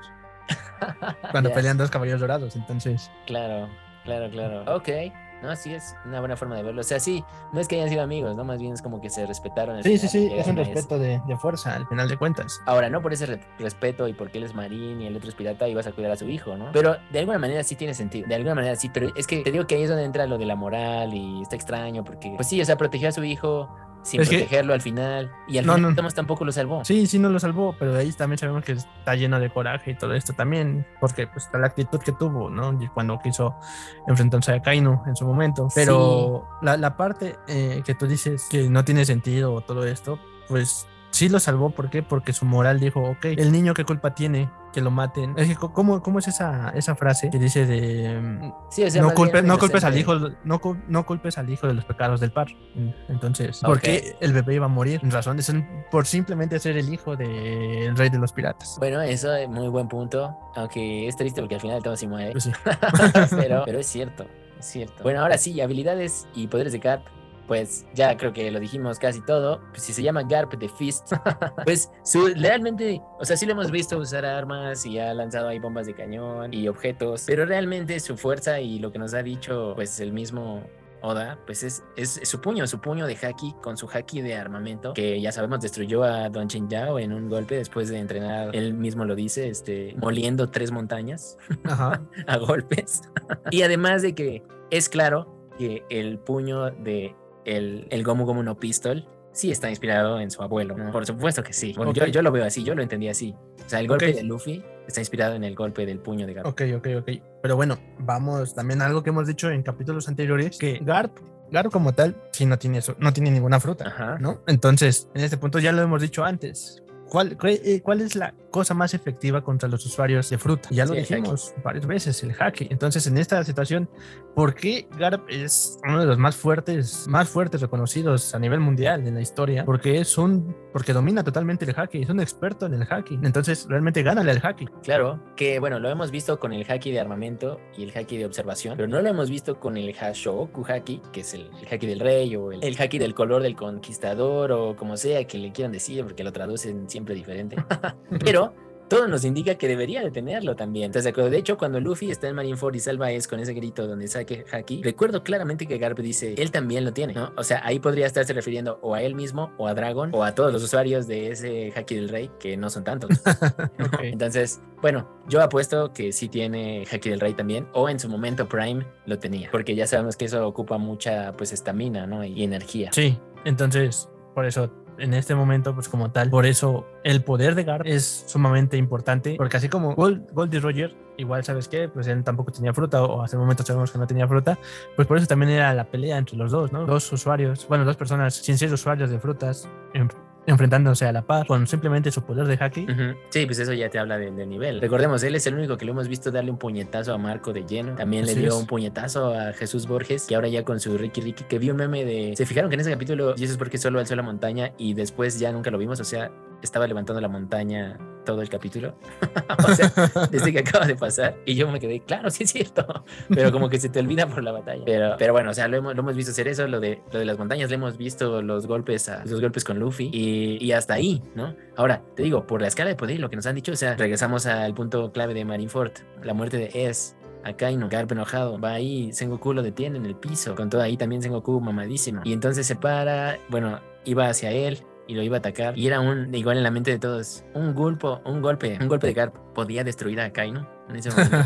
D: Cuando pelean dos caballeros dorados, entonces.
B: Claro, claro, claro. Ok. ¿no? Sí, es una buena forma de verlo. O sea, sí, no es que hayan sido amigos, ¿no? Más bien es como que se respetaron.
D: Sí, sí, sí, es un respeto de, de, fuerza, al final de cuentas.
B: Ahora, no por ese re respeto y porque él es marín y el otro es pirata y vas a cuidar a su hijo, ¿no? Pero de alguna manera sí tiene sentido, de alguna manera sí, pero es que te digo que ahí es donde entra lo de la moral y está extraño, porque, pues sí, o sea, protegió a su hijo, sin es protegerlo que... al final. Y al no, final no. tampoco lo salvó.
D: Sí, sí, no lo salvó, pero de ahí también sabemos que está lleno de coraje y todo esto también, porque pues la actitud que tuvo, ¿no? Y cuando quiso enfrentarse a Kaino en su momento. Pero sí. la, la, parte eh, que tú dices que no tiene sentido todo esto, pues sí lo salvó. ¿Por qué? Porque su moral dijo, ok, el niño qué culpa tiene que lo maten. Es que, ¿cómo, cómo es esa, esa frase que dice de
B: sí, o sea,
D: no, culpe, no culpes al hijo, no, no, culpes al hijo de los pecados del par? Entonces, ¿por okay. qué el bebé iba a morir? En razón de ser, por simplemente ser el hijo del rey de los piratas.
B: Bueno, eso es muy buen punto. Aunque es triste porque al final todo se muere. Pues sí. *laughs* pero, *laughs* pero es cierto. Es cierto. Bueno, ahora sí, habilidades y poderes de Garp pues ya creo que lo dijimos casi todo. Pues, si se llama Garp the Fist, *laughs* pues su, realmente, o sea, sí lo hemos visto usar armas y ha lanzado ahí bombas de cañón y objetos, pero realmente su fuerza y lo que nos ha dicho, pues el mismo Oda, pues es, es, es, su puño, su puño de haki con su haki de armamento, que ya sabemos destruyó a Don Chen Yao en un golpe después de entrenar, él mismo lo dice, este, moliendo tres montañas *laughs* Ajá. a golpes. *laughs* y además de que es claro que el puño de el, el Gomu Gomu no Pistol sí está inspirado en su abuelo. ¿no? Por supuesto que sí. Bueno, okay. yo, yo, lo veo así, yo lo entendí así. O sea, el golpe okay. de Luffy está inspirado en el golpe del puño de Garp.
D: Ok, ok, ok. Pero bueno, vamos también a algo que hemos dicho en capítulos anteriores, que Garp Garp como tal, sí no tiene eso, no tiene ninguna fruta, Ajá. ¿no? Entonces, en este punto ya lo hemos dicho antes. ¿Cuál, eh, ¿Cuál es la cosa más efectiva contra los usuarios de fruta? Ya lo sí, dijimos varias veces, el haki. Entonces, en esta situación, ¿por qué Garp es uno de los más fuertes, más fuertes reconocidos a nivel mundial en la historia? Porque es un, porque domina totalmente el haki, es un experto en el haki. Entonces, realmente gánale al haki.
B: Claro, que bueno, lo hemos visto con el haki de armamento y el haki de observación, pero no lo hemos visto con el Hashoku haki, que es el, el haki del rey o el, el haki del color del conquistador o como sea que le quieran decir, porque lo traducen siempre diferente. *laughs* Pero todo nos indica que debería de tenerlo también. ¿Estás de acuerdo? De hecho, cuando Luffy está en Marineford y salva es con ese grito donde saque Haki, recuerdo claramente que Garp dice, él también lo tiene, ¿no? O sea, ahí podría estarse refiriendo o a él mismo, o a Dragon, o a todos los usuarios de ese Haki del Rey, que no son tantos. *laughs* okay. Entonces, bueno, yo apuesto que sí tiene Haki del Rey también, o en su momento Prime lo tenía, porque ya sabemos que eso ocupa mucha, pues, estamina, ¿no? Y energía.
D: Sí, entonces, por eso en este momento, pues como tal. Por eso el poder de Garp es sumamente importante, porque así como Gold, Gold y Roger, igual sabes que, pues él tampoco tenía fruta, o hasta el momento sabemos que no tenía fruta, pues por eso también era la pelea entre los dos, ¿no? Dos usuarios, bueno, dos personas sin ser usuarios de frutas, enfrentándose a la paz con simplemente su poder de haki.
B: Uh -huh. Sí, pues eso ya te habla del de nivel. Recordemos, él es el único que lo hemos visto darle un puñetazo a Marco de lleno. También Así le dio es. un puñetazo a Jesús Borges, que ahora ya con su Ricky Ricky, que vi un meme de... Se fijaron que en ese capítulo, y eso es porque solo alzó la montaña y después ya nunca lo vimos, o sea, estaba levantando la montaña todo el capítulo. *laughs* o sea, desde que acaba de pasar. Y yo me quedé, claro, sí es cierto. Pero como que se te olvida por la batalla. Pero, pero bueno, o sea, lo hemos, lo hemos visto hacer eso, lo de, lo de las montañas, le hemos visto los golpes, a, los golpes con Luffy y, y, hasta ahí, ¿no? Ahora, te digo, por la escala de poder, lo que nos han dicho, o sea, regresamos al punto clave de Marineford, la muerte de Es. Akainu, Garp enojado, va ahí, Sengoku lo detiene en el piso, con todo ahí también Sengoku mamadísimo. Y entonces se para, bueno, iba hacia él, y lo iba a atacar. Y era un, igual en la mente de todos, un golpe, un golpe, un golpe de Garp podía destruir a Kaino en ese momento.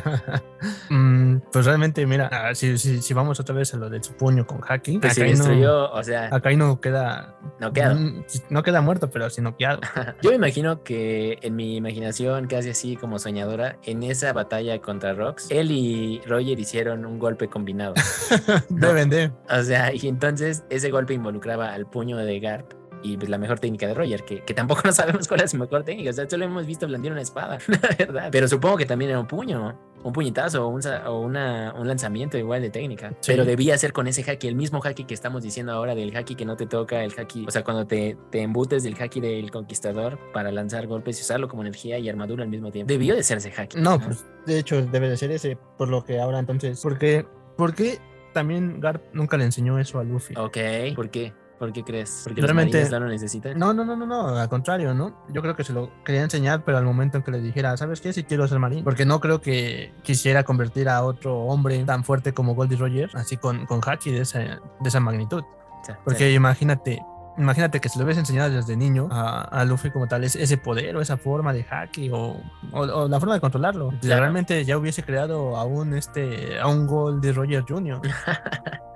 B: *laughs*
D: mm, pues realmente, mira, si, si, si, vamos otra vez a lo de su puño con Haki,
B: pues Akainu, destruyó, o sea,
D: queda
B: noqueado.
D: No, no queda muerto, pero sí noqueado. *laughs*
B: Yo me imagino que en mi imaginación, casi así como soñadora, en esa batalla contra Rox, él y Roger hicieron un golpe combinado. *laughs*
D: Deben de.
B: O sea, y entonces ese golpe involucraba al puño de Garp y pues la mejor técnica de Roger, que, que, tampoco *laughs* no sabemos cuál es su mejor técnica, o sea, solo hemos visto blandir una espada, *laughs* la verdad, pero supongo que también era un puño, un puñetazo o, un, o una, un lanzamiento igual de técnica. Pero debía ser con ese haki, el mismo haki que estamos diciendo ahora del haki que no te toca, el haki, o sea, cuando te, te embutes del haki del conquistador para lanzar golpes y usarlo como energía y armadura al mismo tiempo. Debió de ser ese haki.
D: No, pues de hecho debe de ser ese, por lo que ahora entonces. Porque, porque también Garp nunca le enseñó eso a Luffy.
B: Ok, ¿por qué? ¿Por qué crees? ¿Porque
D: Realmente-
B: los no lo necesitan?
D: No, no, no, no, no, al contrario, ¿no? Yo creo que se lo quería enseñar, pero al momento en que le dijera, ¿sabes qué? Si quiero ser marín. Porque no creo que quisiera convertir a otro hombre tan fuerte como Goldie Roger, así con, con haki de esa, de esa magnitud.
B: Sea,
D: Porque imagínate, imagínate que se lo hubiese enseñado desde niño a, a Luffy como tal, ese, poder o esa forma de haki o, o- o la forma de controlarlo.
B: Claro.
D: Realmente ya hubiese creado a un, este, a un Goldie Roger Jr. *laughs*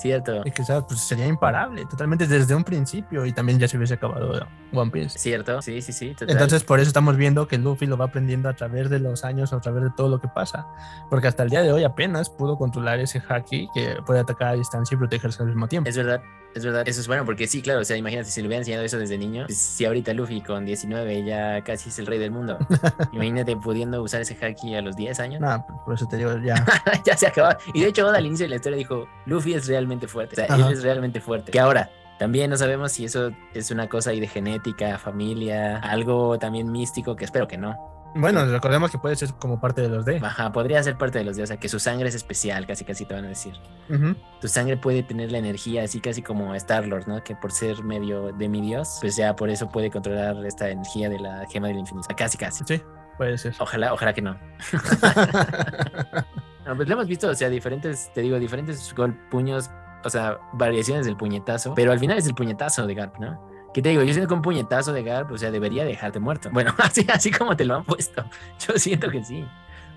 B: Cierto.
D: y quizás pues, sería imparable totalmente desde un principio y también ya se hubiese acabado One Piece.
B: Cierto, sí, sí, sí. total.
D: Entonces, por eso estamos viendo que Luffy lo va aprendiendo a través de los años, a través de todo lo que pasa. Porque hasta el día de hoy apenas pudo controlar ese haki que puede atacar a distancia y protegerse al mismo tiempo.
B: Es verdad, es verdad. Eso es bueno porque sí, claro. O sea, imagínate si le hubiera enseñado eso desde niño. pues, si ahorita Luffy con 19 ya casi es el rey del mundo. *laughs* imagínate pudiendo usar ese haki a los 10 años.
D: Nada, pues, por eso te digo, ya. *laughs*
B: ya se acabó. Y de hecho, Oda al inicio de la historia dijo: Luffy es realmente fuerte. O sea, él es realmente fuerte. Que ahora. También no sabemos si eso es una cosa ahí de genética, familia, algo también místico, que espero que no.
D: Bueno, recordemos que puede ser como parte de los D.
B: Ajá, podría ser parte de los dioses, o sea, que su sangre es especial, casi casi te van a decir.
D: Ujú.
B: tu sangre puede tener la energía así casi como Star-Lord, ¿no? Que por ser medio de mi dios, pues ya por eso puede controlar esta energía de la gema del infinito. Casi, casi.
D: Sí, puede ser.
B: Ojalá, ojalá que no. *laughs* No, pues lo hemos visto, o sea, diferentes, te digo, diferentes gol puños, o sea, variaciones del puñetazo, pero al final es el puñetazo de Garp, ¿no? ¿Qué te digo? Yo siento que un puñetazo de Garp, o sea, debería dejarte muerto. *laughs* Bueno, así, así como te lo han puesto. *laughs* Yo siento que sí.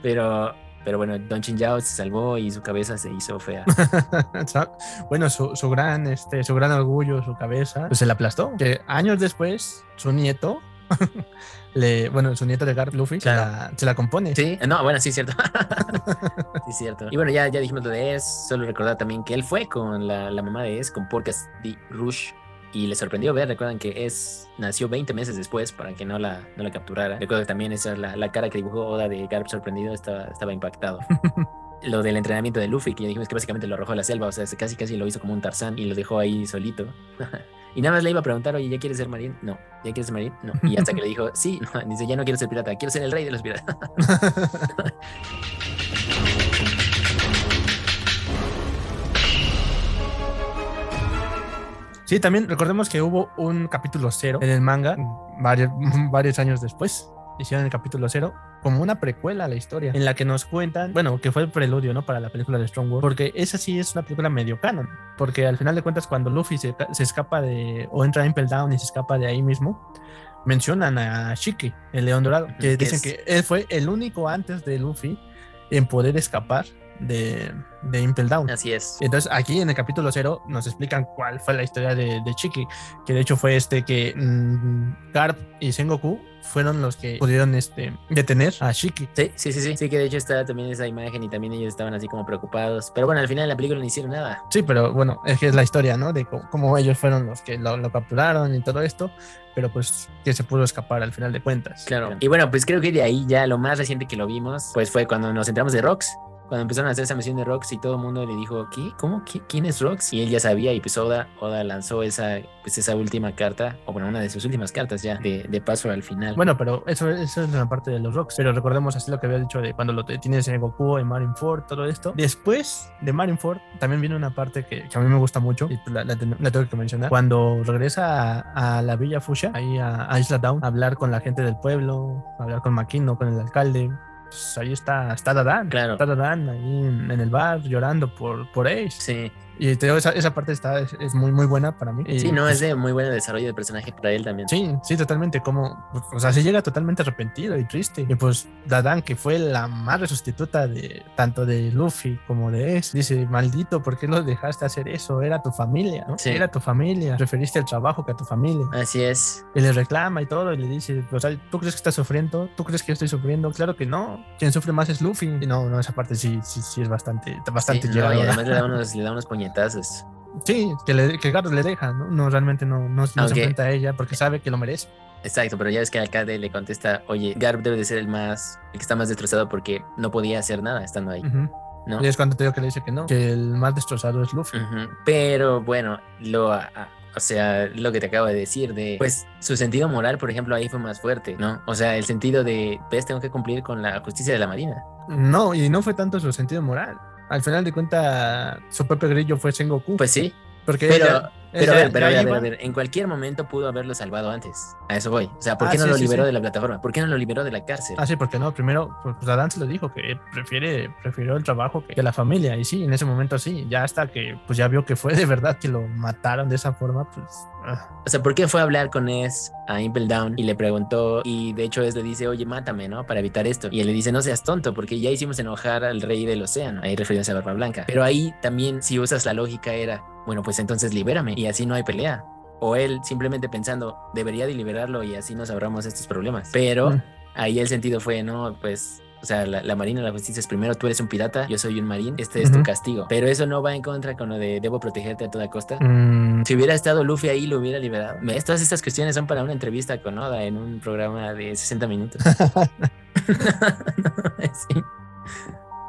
B: Pero, pero bueno, Don Chinjao se salvó y su cabeza se hizo fea. *laughs*
D: Bueno, su, su gran, este, su gran orgullo, su cabeza, pues se la aplastó. Que años después, su nieto, *laughs* le, bueno, su nieto de Garp, Luffy, se,
B: Claro.
D: la, se la compone.
B: Sí, no, bueno, sí, es cierto. *laughs* sí, es cierto. Y bueno, ya, ya dijimos lo de Es, solo recordar también que él fue con la, la mamá de Es, con Porcas de Rouge, y le sorprendió ver, recuerdan que Es nació 20 meses después para que no la, no la capturara. Recuerdo que también esa, la, la cara que dibujó Oda de Garp sorprendido estaba, estaba impactado. *laughs* Lo del entrenamiento de Luffy, que ya dijimos que básicamente lo arrojó a la selva, o sea, se- casi casi lo hizo como un Tarzán y lo dejó ahí solito. Y nada más le iba a preguntar, oye, ¿ya quieres ser marín? No. ¿Ya quieres ser marín? No. Y hasta que le dijo, sí, *laughs* dice, ya no quiero ser pirata, quiero ser el rey de los piratas. *laughs*
D: Sí, también recordemos que hubo un capítulo cero en el manga varios, *laughs* varios años después. Hicieron el capítulo cero como una precuela a la historia en la que nos cuentan, bueno, que fue el preludio, ¿no? Para la película de Strong World, porque esa sí es una película medio canon, porque al final de cuentas cuando Luffy se, se escapa de, o entra a Impel Down y se escapa de ahí mismo, mencionan a Shiki, el león dorado, que dicen
B: es-
D: que él fue el único antes de Luffy en poder escapar de, de Impel Down.
B: Así es.
D: Entonces aquí en el capítulo cero nos explican cuál fue la historia de, de Chiki, que de hecho fue este que mm, Garp y Sengoku fueron los que pudieron este, detener a Shiki.
B: Sí, sí, sí, sí. Sí, que de hecho está también esa imagen y también ellos estaban así como preocupados. Pero bueno, al final de la película no hicieron nada.
D: Sí, pero bueno, es que es la historia, ¿no? De cómo, cómo ellos fueron los que lo, lo capturaron y todo esto, pero pues que se pudo escapar al final de cuentas.
B: Claro. Y bueno, pues creo que de ahí ya lo más reciente que lo vimos, pues fue cuando nos entramos de Rox. Cuando empezaron a hacer esa misión de Rox y todo el mundo le dijo, ¿qué? ¿Cómo? ¿Qué? ¿Quién es Rox? Y él ya sabía y pues Oda, Oda lanzó esa, pues esa última carta, o bueno, una de sus últimas cartas ya, de, de paso al final.
D: Bueno, pero eso, eso es la parte de los rocks. Pero recordemos así lo que había dicho de cuando lo tienes en Goku, en Marineford, todo esto. Después de Marineford también viene una parte que, que a mí me gusta mucho y la, la la tengo que mencionar. Cuando regresa a, a la Villa Fuchsia, ahí a, a Isla Down, a hablar con la gente del pueblo, a hablar con Makino, con el alcalde. Pues ahí está, está Dadan.
B: Claro.
D: Está Dadan ahí en, en el bar llorando por, por Ace.
B: Sí,
D: Y te digo, esa, esa parte está, es, es muy, muy buena para mí. Y,
B: sí, no,
D: pues,
B: es de muy buen desarrollo de personaje para él también.
D: Sí, sí, totalmente. Como, o sea, se llega totalmente arrepentido y triste. Y pues Dadan, que fue la madre sustituta de tanto de Luffy como de Ace, dice: Maldito, ¿por qué lo dejaste hacer eso? Era tu familia, ¿no?
B: Sí.
D: Era tu familia. Preferiste el trabajo que a tu familia.
B: Así es.
D: Y le reclama y todo. Y le dice: O sea, ¿tú crees que estás sufriendo? ¿Tú crees que yo estoy sufriendo? Claro que no. Quien sufre más es Luffy. Y no, no, esa parte sí, sí, sí es bastante, bastante
B: Sí, no, y además le da *laughs* unos, le da unos puñetazos.
D: Sí, que, le, que Garros le deja, ¿no? No, realmente no, no, no se enfrenta a ella porque sabe que lo merece.
B: Exacto, pero ya ves que el alcalde le contesta, oye, Garp debe de ser el más, el que está más destrozado porque no podía hacer nada estando ahí,
D: Ujú.
B: ¿no?
D: Y es cuando te digo que le dice que no, que el más destrozado es Luffy.
B: Pero bueno, lo, o sea, lo que te acabo de decir, de, pues su sentido moral, por ejemplo, ahí fue más fuerte, ¿no? O sea, el sentido de, pues tengo que cumplir con la justicia de la Marina.
D: No, y no fue tanto su sentido moral. Al final de cuentas, su propio grillo fue Sengoku.
B: Pues sí,
D: porque
B: pero,
D: ella-
B: pero, a ver, pero a ver, a ver, a ver, en cualquier momento pudo haberlo salvado antes. A eso voy. O sea, ¿por
D: Ah,
B: qué no
D: sí,
B: lo
D: sí,
B: liberó
D: sí.
B: de la plataforma? ¿Por qué no lo liberó de la cárcel?
D: Ah, sí, porque no. Primero, pues pues, Adán se lo dijo, que prefiere, prefirió el trabajo que, que la familia. Y sí, en ese momento sí. Ya hasta que pues ya vio que fue de verdad que lo mataron de esa forma, pues... ah.
B: O sea, ¿por qué fue a hablar con Es a Impel Down y le preguntó? Y de hecho Es le dice, oye, mátame, ¿no? Para evitar esto. Y él le dice, no seas tonto, porque ya hicimos enojar al rey del océano. Ahí refiriéndose a Barba Blanca. Pero ahí también, si usas la lógica, era, bueno, pues entonces libérame. Y así no hay pelea. O él simplemente pensando, debería de liberarlo y así nos ahorramos estos problemas. Pero
D: Mm.
B: ahí el sentido fue, no, pues... O sea, la, la marina, la justicia es primero, tú eres un pirata, yo soy un marín, este es tu castigo. Pero eso no va en contra con lo de debo protegerte a toda costa.
D: Mm,
B: Si hubiera estado Luffy ahí, lo hubiera liberado. Todas estas cuestiones son para una entrevista con Oda en un programa de 60 minutos. *laughs* *laughs* Sí.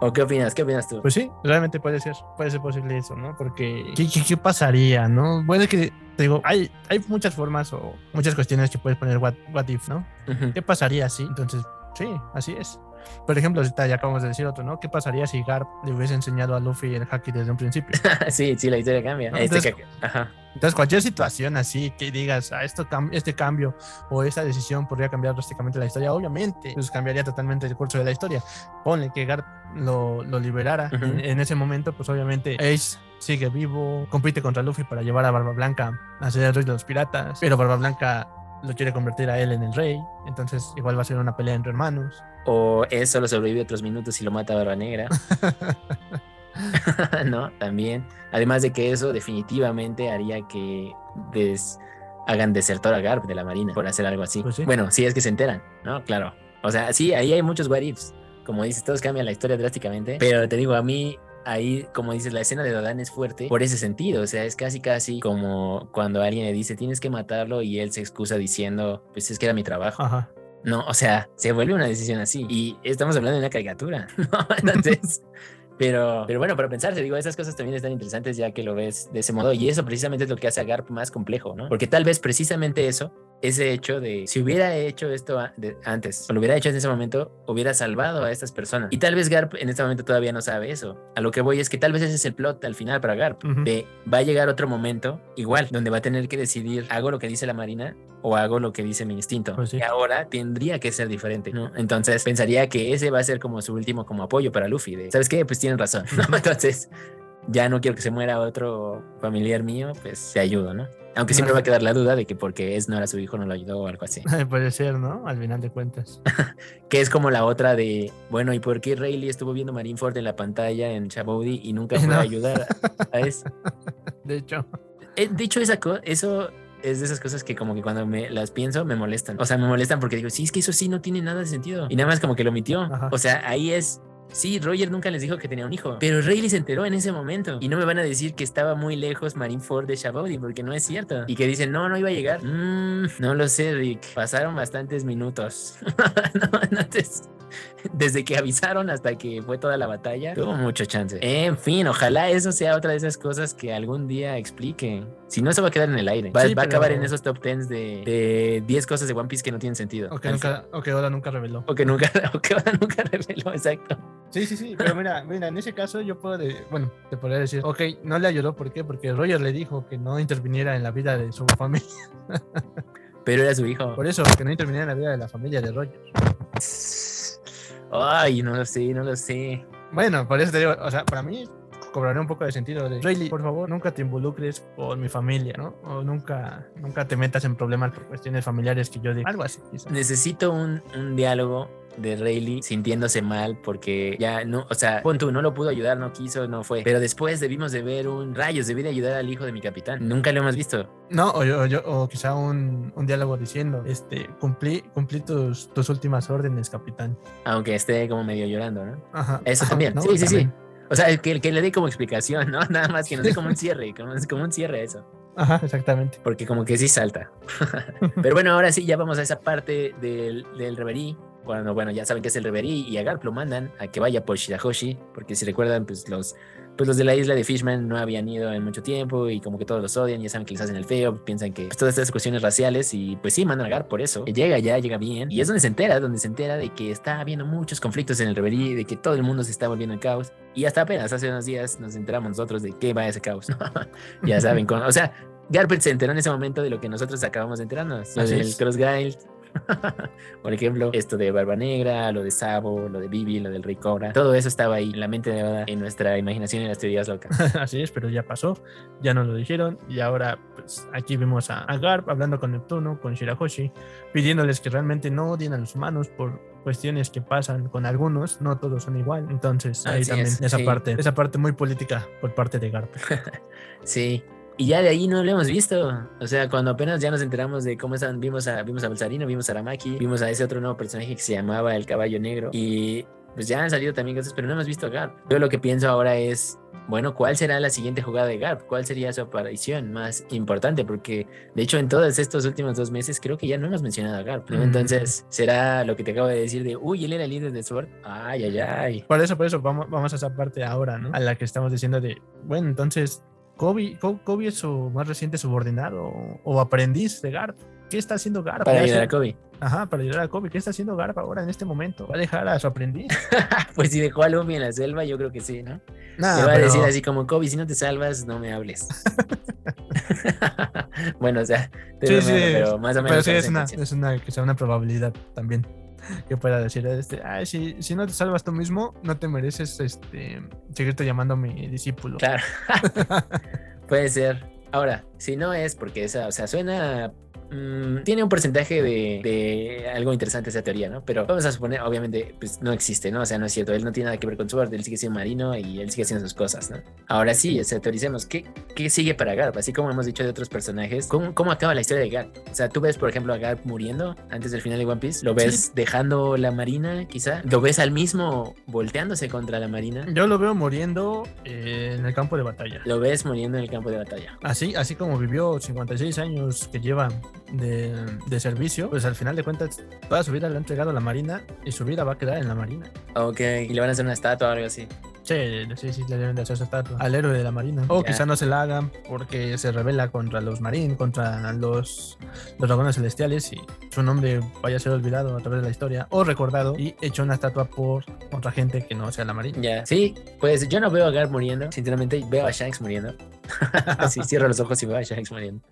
B: ¿O qué opinas? ¿Qué opinas tú?
D: Pues sí, realmente puede ser, puede ser posible eso, ¿no? Porque ¿qué, qué, qué pasaría, no? Puede que, te digo, hay, hay muchas formas o muchas cuestiones que puedes poner what, what if, ¿no? ¿Qué pasaría si? Entonces, sí, así es. Por ejemplo, ahorita ya acabamos de decir otro, ¿no? ¿Qué pasaría si Garp le hubiese enseñado a Luffy el haki desde un principio? *laughs*
B: sí, sí, la historia cambia.
D: No,
B: Este
D: entonces-
B: ca- Ajá.
D: Entonces, cualquier situación así que digas, ah, esto cam- este cambio o esta decisión podría cambiar drásticamente la historia, obviamente, pues cambiaría totalmente el curso de la historia. Ponle que Garp lo, lo liberara
B: Ujú.
D: en, en ese momento, pues obviamente Ace sigue vivo, compite contra Luffy para llevar a Barba Blanca a ser el rey de los piratas, pero Barba Blanca lo quiere convertir a él en el rey, entonces igual va a ser una pelea entre hermanos.
B: O es solo sobrevive otros minutos y lo mata Barba Negra. *laughs* *laughs* no, también. Además de que eso definitivamente haría que des- hagan desertor a Garp de la Marina por hacer algo así.
D: Pues sí.
B: Bueno, si es que se enteran, ¿no? Claro. O sea, sí, ahí hay muchos what ifs. Como dices, todos cambian la historia drásticamente. Pero te digo, a mí, ahí, como dices, la escena de Dodan es fuerte por ese sentido. O sea, es casi, casi como cuando alguien le dice, tienes que matarlo y él se excusa diciendo, pues es que era mi trabajo.
D: Ajá.
B: No, o sea, se vuelve una decisión así. Y estamos hablando de una caricatura, *laughs* ¿no? Entonces, pero, pero bueno, para pensar, te digo, esas cosas también están interesantes ya que lo ves de ese modo. Y eso precisamente es lo que hace a Garp más complejo, ¿no? Porque tal vez precisamente eso, ese hecho de si hubiera hecho esto antes o lo hubiera hecho en ese momento, hubiera salvado a estas personas. Y tal vez Garp en este momento todavía no sabe eso. A lo que voy es que tal vez ese es el plot al final para Garp. De va a llegar otro momento, igual, donde va a tener que decidir, ¿hago lo que dice la Marina o hago lo que dice mi instinto?
D: Pues sí.
B: Y ahora tendría que ser diferente, ¿no? Entonces pensaría que ese va a ser como su último como apoyo para Luffy. De, ¿Sabes qué? Pues tienen razón, ¿no? *laughs* Entonces ya no quiero que se muera otro familiar mío, pues te ayudo, ¿no? Aunque siempre va a quedar la duda de que porque es no era su hijo no lo ayudó o algo así. *laughs*
D: Puede ser, ¿no? Al final de cuentas. *laughs*
B: Que es como la otra de, bueno, ¿y por qué Rayleigh estuvo viendo Marineford en la pantalla en Chabody y nunca *laughs* fue
D: No.
B: a ayudar a eso?
D: De hecho,
B: Eh, de hecho, esa eso es de esas cosas que como que cuando me las pienso me molestan. O sea, me molestan porque digo, sí, es que eso sí no tiene nada de sentido. Y nada más como que lo omitió.
D: Ajá.
B: O sea, ahí es... Sí, Roger nunca les dijo que tenía un hijo, pero Rayleigh se enteró en ese momento y no me van a decir que estaba muy lejos Marineford de Shabody porque no es cierto. Y que dicen, no, no iba a llegar. Mm, no lo sé, Rick. Pasaron bastantes minutos. *laughs* no, entonces, desde que avisaron hasta que fue toda la batalla, tuvo mucho chance. En fin, ojalá eso sea otra de esas cosas que algún día expliquen. Si no, se va a quedar en el aire. Va,
D: Sí,
B: va a acabar en esos top 10 de, de 10 cosas de One Piece que no tienen sentido.
D: o que nunca, o que Oda nunca reveló.
B: O que nunca, *laughs* o que ahora nunca reveló, exacto.
D: Sí, sí, sí, pero mira, mira, en ese caso yo puedo, de- bueno, te podría decir, ok, no le ayudó, ¿por qué? Porque Roger le dijo que no interviniera en la vida de su familia, *laughs*
B: Pero era su hijo.
D: por eso, que no interviniera en la vida de la familia de Roger.
B: Ay, no lo sé, no lo sé.
D: Bueno, por eso te digo, o sea, para mí cobraré un poco de sentido de, Rayleigh, por favor, nunca te involucres con mi familia, ¿no? O nunca, nunca te metas en problemas por cuestiones familiares que yo diga, algo así, quizá.
B: Necesito un, un diálogo de Rayleigh sintiéndose mal porque ya no, o sea, pon tú, no lo pudo ayudar, no quiso, no fue. Pero después debimos de ver un rayos, debí de ayudar al hijo de mi capitán. Nunca lo hemos visto.
D: No, o, yo, o yo- o quizá un, un diálogo diciendo, este, cumplí, cumplí tus, tus últimas órdenes, capitán.
B: Aunque esté como medio llorando, ¿no?
D: Ajá.
B: Eso
D: Ajá,
B: también.
D: ¿no?
B: Sí, sí, sí. O sea, que, que le dé como explicación, ¿no? *laughs* Nada más que nos dé como un cierre, como, como un cierre a eso.
D: Ajá, exactamente.
B: Porque como que sí salta. *laughs* Pero bueno, ahora sí, ya vamos a esa parte del, del reverie. Bueno, bueno, ya saben que es el reverie y a Garp lo mandan a que vaya por Shirahoshi, porque si recuerdan, pues los, pues los de la isla de Fishman no habían ido en mucho tiempo y como que todos los odian, ya saben que les hacen el feo, piensan que pues, todas estas cuestiones raciales y pues sí, mandan a Garp por eso. Llega ya, llega bien y es donde se entera, donde se entera de que está habiendo muchos conflictos en el reverie, de que todo el mundo se está volviendo en caos y hasta apenas hace unos días nos enteramos nosotros de qué va ese caos. *laughs* ya saben, con, o sea, Garpet se enteró en ese momento de lo que nosotros acabamos de enterarnos. Del. Cross Guild. *laughs* Por ejemplo, esto de Barba Negra, lo de Sabo, lo de Bibi, lo del Rey Cobra. Todo eso estaba ahí en la mente de Oda, en nuestra imaginación y en las teorías locas. *laughs*
D: Así es, pero ya pasó, ya nos lo dijeron y ahora pues aquí vemos a, a Garp hablando con Neptuno, con Shirahoshi, pidiéndoles que realmente no odien a los humanos por cuestiones que pasan con algunos, no todos son igual, entonces ahí
B: Así
D: también
B: es,
D: esa
B: sí.
D: parte, esa parte muy política por parte de Garp. *laughs*
B: Sí. Y ya de ahí no lo hemos visto. O sea, cuando apenas ya nos enteramos de cómo están, vimos a, vimos a Balsarino, vimos a Aramaki, vimos a ese otro nuevo personaje que se llamaba el Caballo Negro. Y pues ya han salido también cosas, pero no hemos visto a Garp. Yo lo que pienso ahora es, bueno, ¿cuál será la siguiente jugada de Garp? ¿Cuál sería su aparición más importante? Porque de hecho en todos estos últimos dos meses creo que ya no hemos mencionado a Garp. ¿no?
D: Mm.
B: Entonces, ¿será lo que te acabo de decir de, uy, él era el líder de Sword? Ay, ay, ay.
D: Por eso, por eso, vamos, vamos a esa parte ahora, ¿no? A la que estamos diciendo de, bueno, entonces, Kobe, Kobe es su más reciente subordinado o, aprendiz de Garp. ¿Qué está haciendo Garp?
B: Para ayudar a Kobe.
D: Ajá, para ayudar a Kobe. ¿Qué está haciendo Garp ahora en este momento? ¿Va a dejar a su aprendiz? *laughs*
B: pues si dejó a Luffy en la selva, yo creo que sí, ¿no?
D: Nah,
B: Le va a decir así como, Kobe, si no te salvas, no me hables. *laughs* *laughs* bueno, o sea, te
D: Sí, sí,
B: pero más o menos.
D: Pero sí, es una, es una, que sea una probabilidad también *laughs* que pueda decir, este, Ay, si, si no te salvas tú mismo, no te mereces este, seguirte llamando mi discípulo.
B: Claro. *laughs* *laughs* Puede ser. Ahora, si no es porque esa, o sea, suena. Mm, tiene un porcentaje de, de algo interesante esa teoría, ¿no? Pero vamos a suponer, obviamente, pues no existe, ¿no? O sea, no es cierto. Él no tiene nada que ver con Sword, él sigue siendo marino y él sigue haciendo sus cosas, ¿no? Ahora sí, o sea, teoricemos, ¿qué, qué sigue para Garp? Así como hemos dicho de otros personajes, ¿cómo, ¿cómo acaba la historia de Garp? O sea, tú ves, por ejemplo, a Garp muriendo antes del final de One Piece, lo ves dejando la marina, quizá, lo ves al mismo volteándose contra la marina,
D: Yo lo veo muriendo eh, en el campo de batalla.
B: lo ves muriendo en el campo de batalla.
D: Así, así como vivió 56 años que lleva de, de servicio, pues al final de cuentas toda su vida le ha entregado a la Marina y su vida va a quedar en la Marina.
B: Ok, y le van a hacer una estatua o algo así.
D: Sí, sí, sí, le deben de hacer su estatua al héroe de la Marina. O
B: Ya.
D: quizá no se la hagan porque se revela contra los marines, contra los, los dragones celestiales y su nombre vaya a ser olvidado a través de la historia o recordado y hecho una estatua por otra gente que no sea la Marina.
B: Ya, sí, pues yo no veo a Garp muriendo, sinceramente veo a Shanks muriendo. *laughs* sí, cierro los ojos y veo a Shanks muriendo.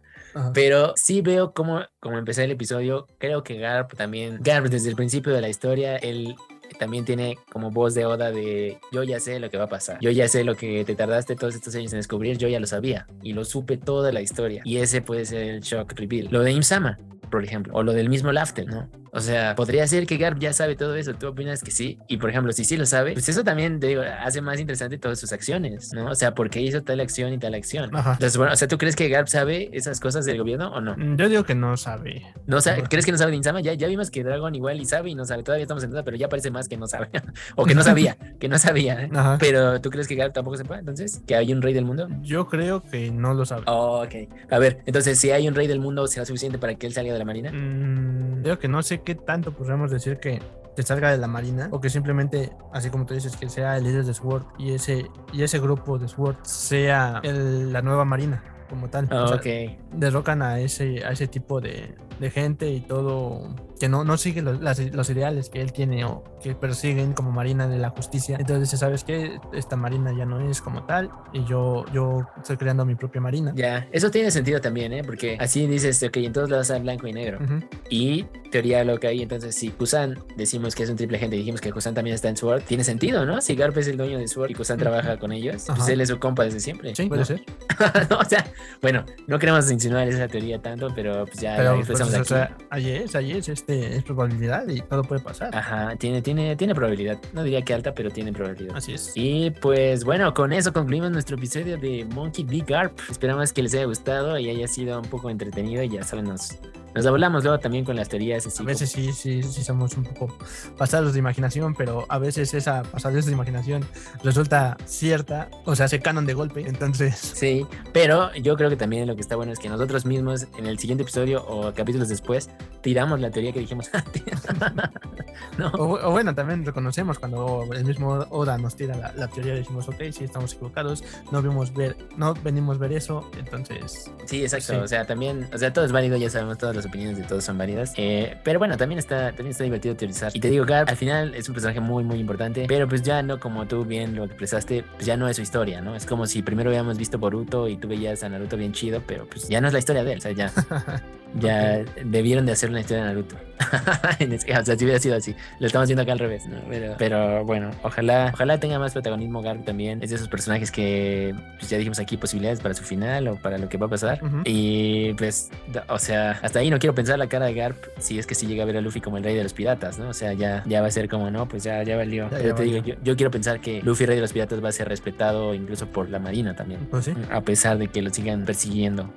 B: Pero sí veo como, como empecé el episodio, creo que Garp también, Garp desde el principio de la historia, él también tiene como voz de Oda de yo ya sé lo que va a pasar, yo ya sé lo que te tardaste todos estos años en descubrir, yo ya lo sabía y lo supe toda la historia y ese puede ser el shock reveal. Lo de Imsama, por ejemplo, o lo del mismo Laftel, ¿no? O sea, podría ser que Garp ya sabe todo eso, ¿tú opinas que sí? Y por ejemplo, si sí lo sabe, pues eso también, te digo, hace más interesante todas sus acciones, ¿no? O sea, ¿por qué hizo tal acción y tal acción?
D: Ajá.
B: Entonces, bueno, o sea, ¿tú crees que Garp sabe esas cosas del gobierno o no?
D: Mm, Yo digo que no sabe.
B: No sabe, ¿Crees que no sabe de Insama? Ya, ya vimos que Dragon igual y sabe y no sabe. Todavía estamos en duda, pero ya parece más que no sabe. *laughs* o que no sabía, *laughs* que no sabía. ¿eh?
D: Ajá.
B: Pero ¿tú crees que Garp tampoco sepa entonces? ¿Que hay un rey del mundo?
D: Yo creo que no lo sabe.
B: Oh, ok. A ver, entonces si hay un rey del mundo, ¿será suficiente para que él salga de la marina?
D: Mm, creo que no sé qué tanto podríamos decir que te salga de la marina o que simplemente, así como tú dices, que sea el líder de SWORD y ese, y ese grupo de SWORD sea el- la nueva marina como tal.
B: Oh,
D: O sea,
B: ok.
D: derrocan a ese, a ese tipo de, de gente y todo que no, no sigue los, las- los ideales que él tiene o que persiguen como marina de la justicia. Entonces dice, ¿sabes qué? Esta marina ya no es como tal y yo, yo estoy creando mi propia marina.
B: Ya, eso tiene sentido también, ¿eh? Porque así dices, ok, en todos lados hay blanco y negro.
D: Ujú.
B: Y teoría lo que hay, entonces si Kusan decimos que es un triple agente y dijimos que Kusan también está en Sword, tiene sentido, ¿no? Si Garp es el dueño de Sword y Kusan
D: Ujú.
B: trabaja con ellos, pues
D: Ajá.
B: él es su compa desde siempre.
D: Sí,
B: ¿no?
D: puede ser. *laughs*
B: No, o sea, bueno, no queremos insinuar esa teoría tanto, pero pues ya
D: Pero
B: la
D: pues,
B: expresamos
D: o
B: aquí.
D: sea, es, ahí es, este, es probabilidad y todo puede pasar.
B: Ajá, tiene, tiene, tiene probabilidad. No diría que alta, pero tiene probabilidad.
D: Así es.
B: Y pues bueno, con eso concluimos nuestro episodio de Monkey D. Garp. Esperamos que les haya gustado y haya sido un poco entretenido. Y ya saben, nos, Nos hablamos luego también con las teorías.
D: a veces sí, sí, sí somos un poco pasados de imaginación, pero a veces esa pasadez de imaginación resulta cierta, o sea, se canon de golpe, entonces...
B: Sí, pero yo creo que también lo que está bueno es que nosotros mismos en el siguiente episodio o capítulos después tiramos la teoría que dijimos *laughs* *laughs*
D: no. o, bueno, también reconocemos cuando el mismo Oda nos tira la, teoría, decimos, ok, sí, estamos equivocados, no vimos ver, no venimos ver eso, entonces...
B: Sí, exacto, o sea, también, o sea, todo es válido, ya sabemos, todas las opiniones de todos son válidas, eh, pero bueno, también está, también está divertido teorizar. Y te digo, Garp, al final es un personaje muy, muy importante, pero pues ya no como tú bien lo expresaste, pues ya no es su historia, ¿no? Es como si primero habíamos visto Boruto y tú veías a Naruto bien chido, pero pues ya no es la historia de él, o sea, ya... *laughs* ya debieron de hacer una historia de Naruto. *laughs* o sea, si hubiera sido así. Lo estamos haciendo acá al revés, ¿no? Pero, bueno, ojalá, ojalá tenga más protagonismo Garp también. Es de esos personajes que pues, ya dijimos aquí posibilidades para su final o para lo que va a pasar. Y pues, o sea, hasta ahí no quiero pensar la cara de Garp si es que si llega a ver a Luffy como el rey de los piratas, ¿no? O sea, ya, ya va a ser como, no, pues ya, ya valió. Pero te digo, yo, quiero pensar que Luffy, rey de los piratas, va a ser respetado incluso por la marina también.
D: Pues sí.
B: A pesar de que lo sigan persiguiendo.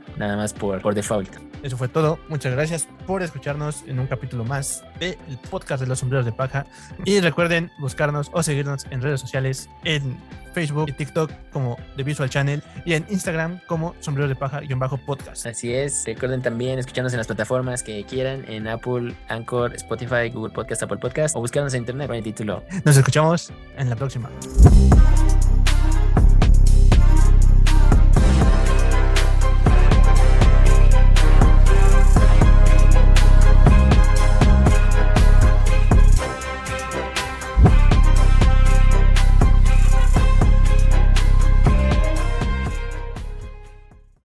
B: *laughs* Nada más por, por default.
D: Eso fue todo. Muchas gracias por escucharnos en un capítulo más del podcast de los sombreros de paja. Y recuerden buscarnos o seguirnos en redes sociales en Facebook y TikTok como The Visual Channel y en Instagram como sombreros de paja-podcast.
B: Así es. Recuerden también escucharnos en las plataformas que quieran en Apple, Anchor, Spotify, Google Podcast, Apple Podcast o buscarnos en internet con el título.
D: Nos escuchamos en la próxima.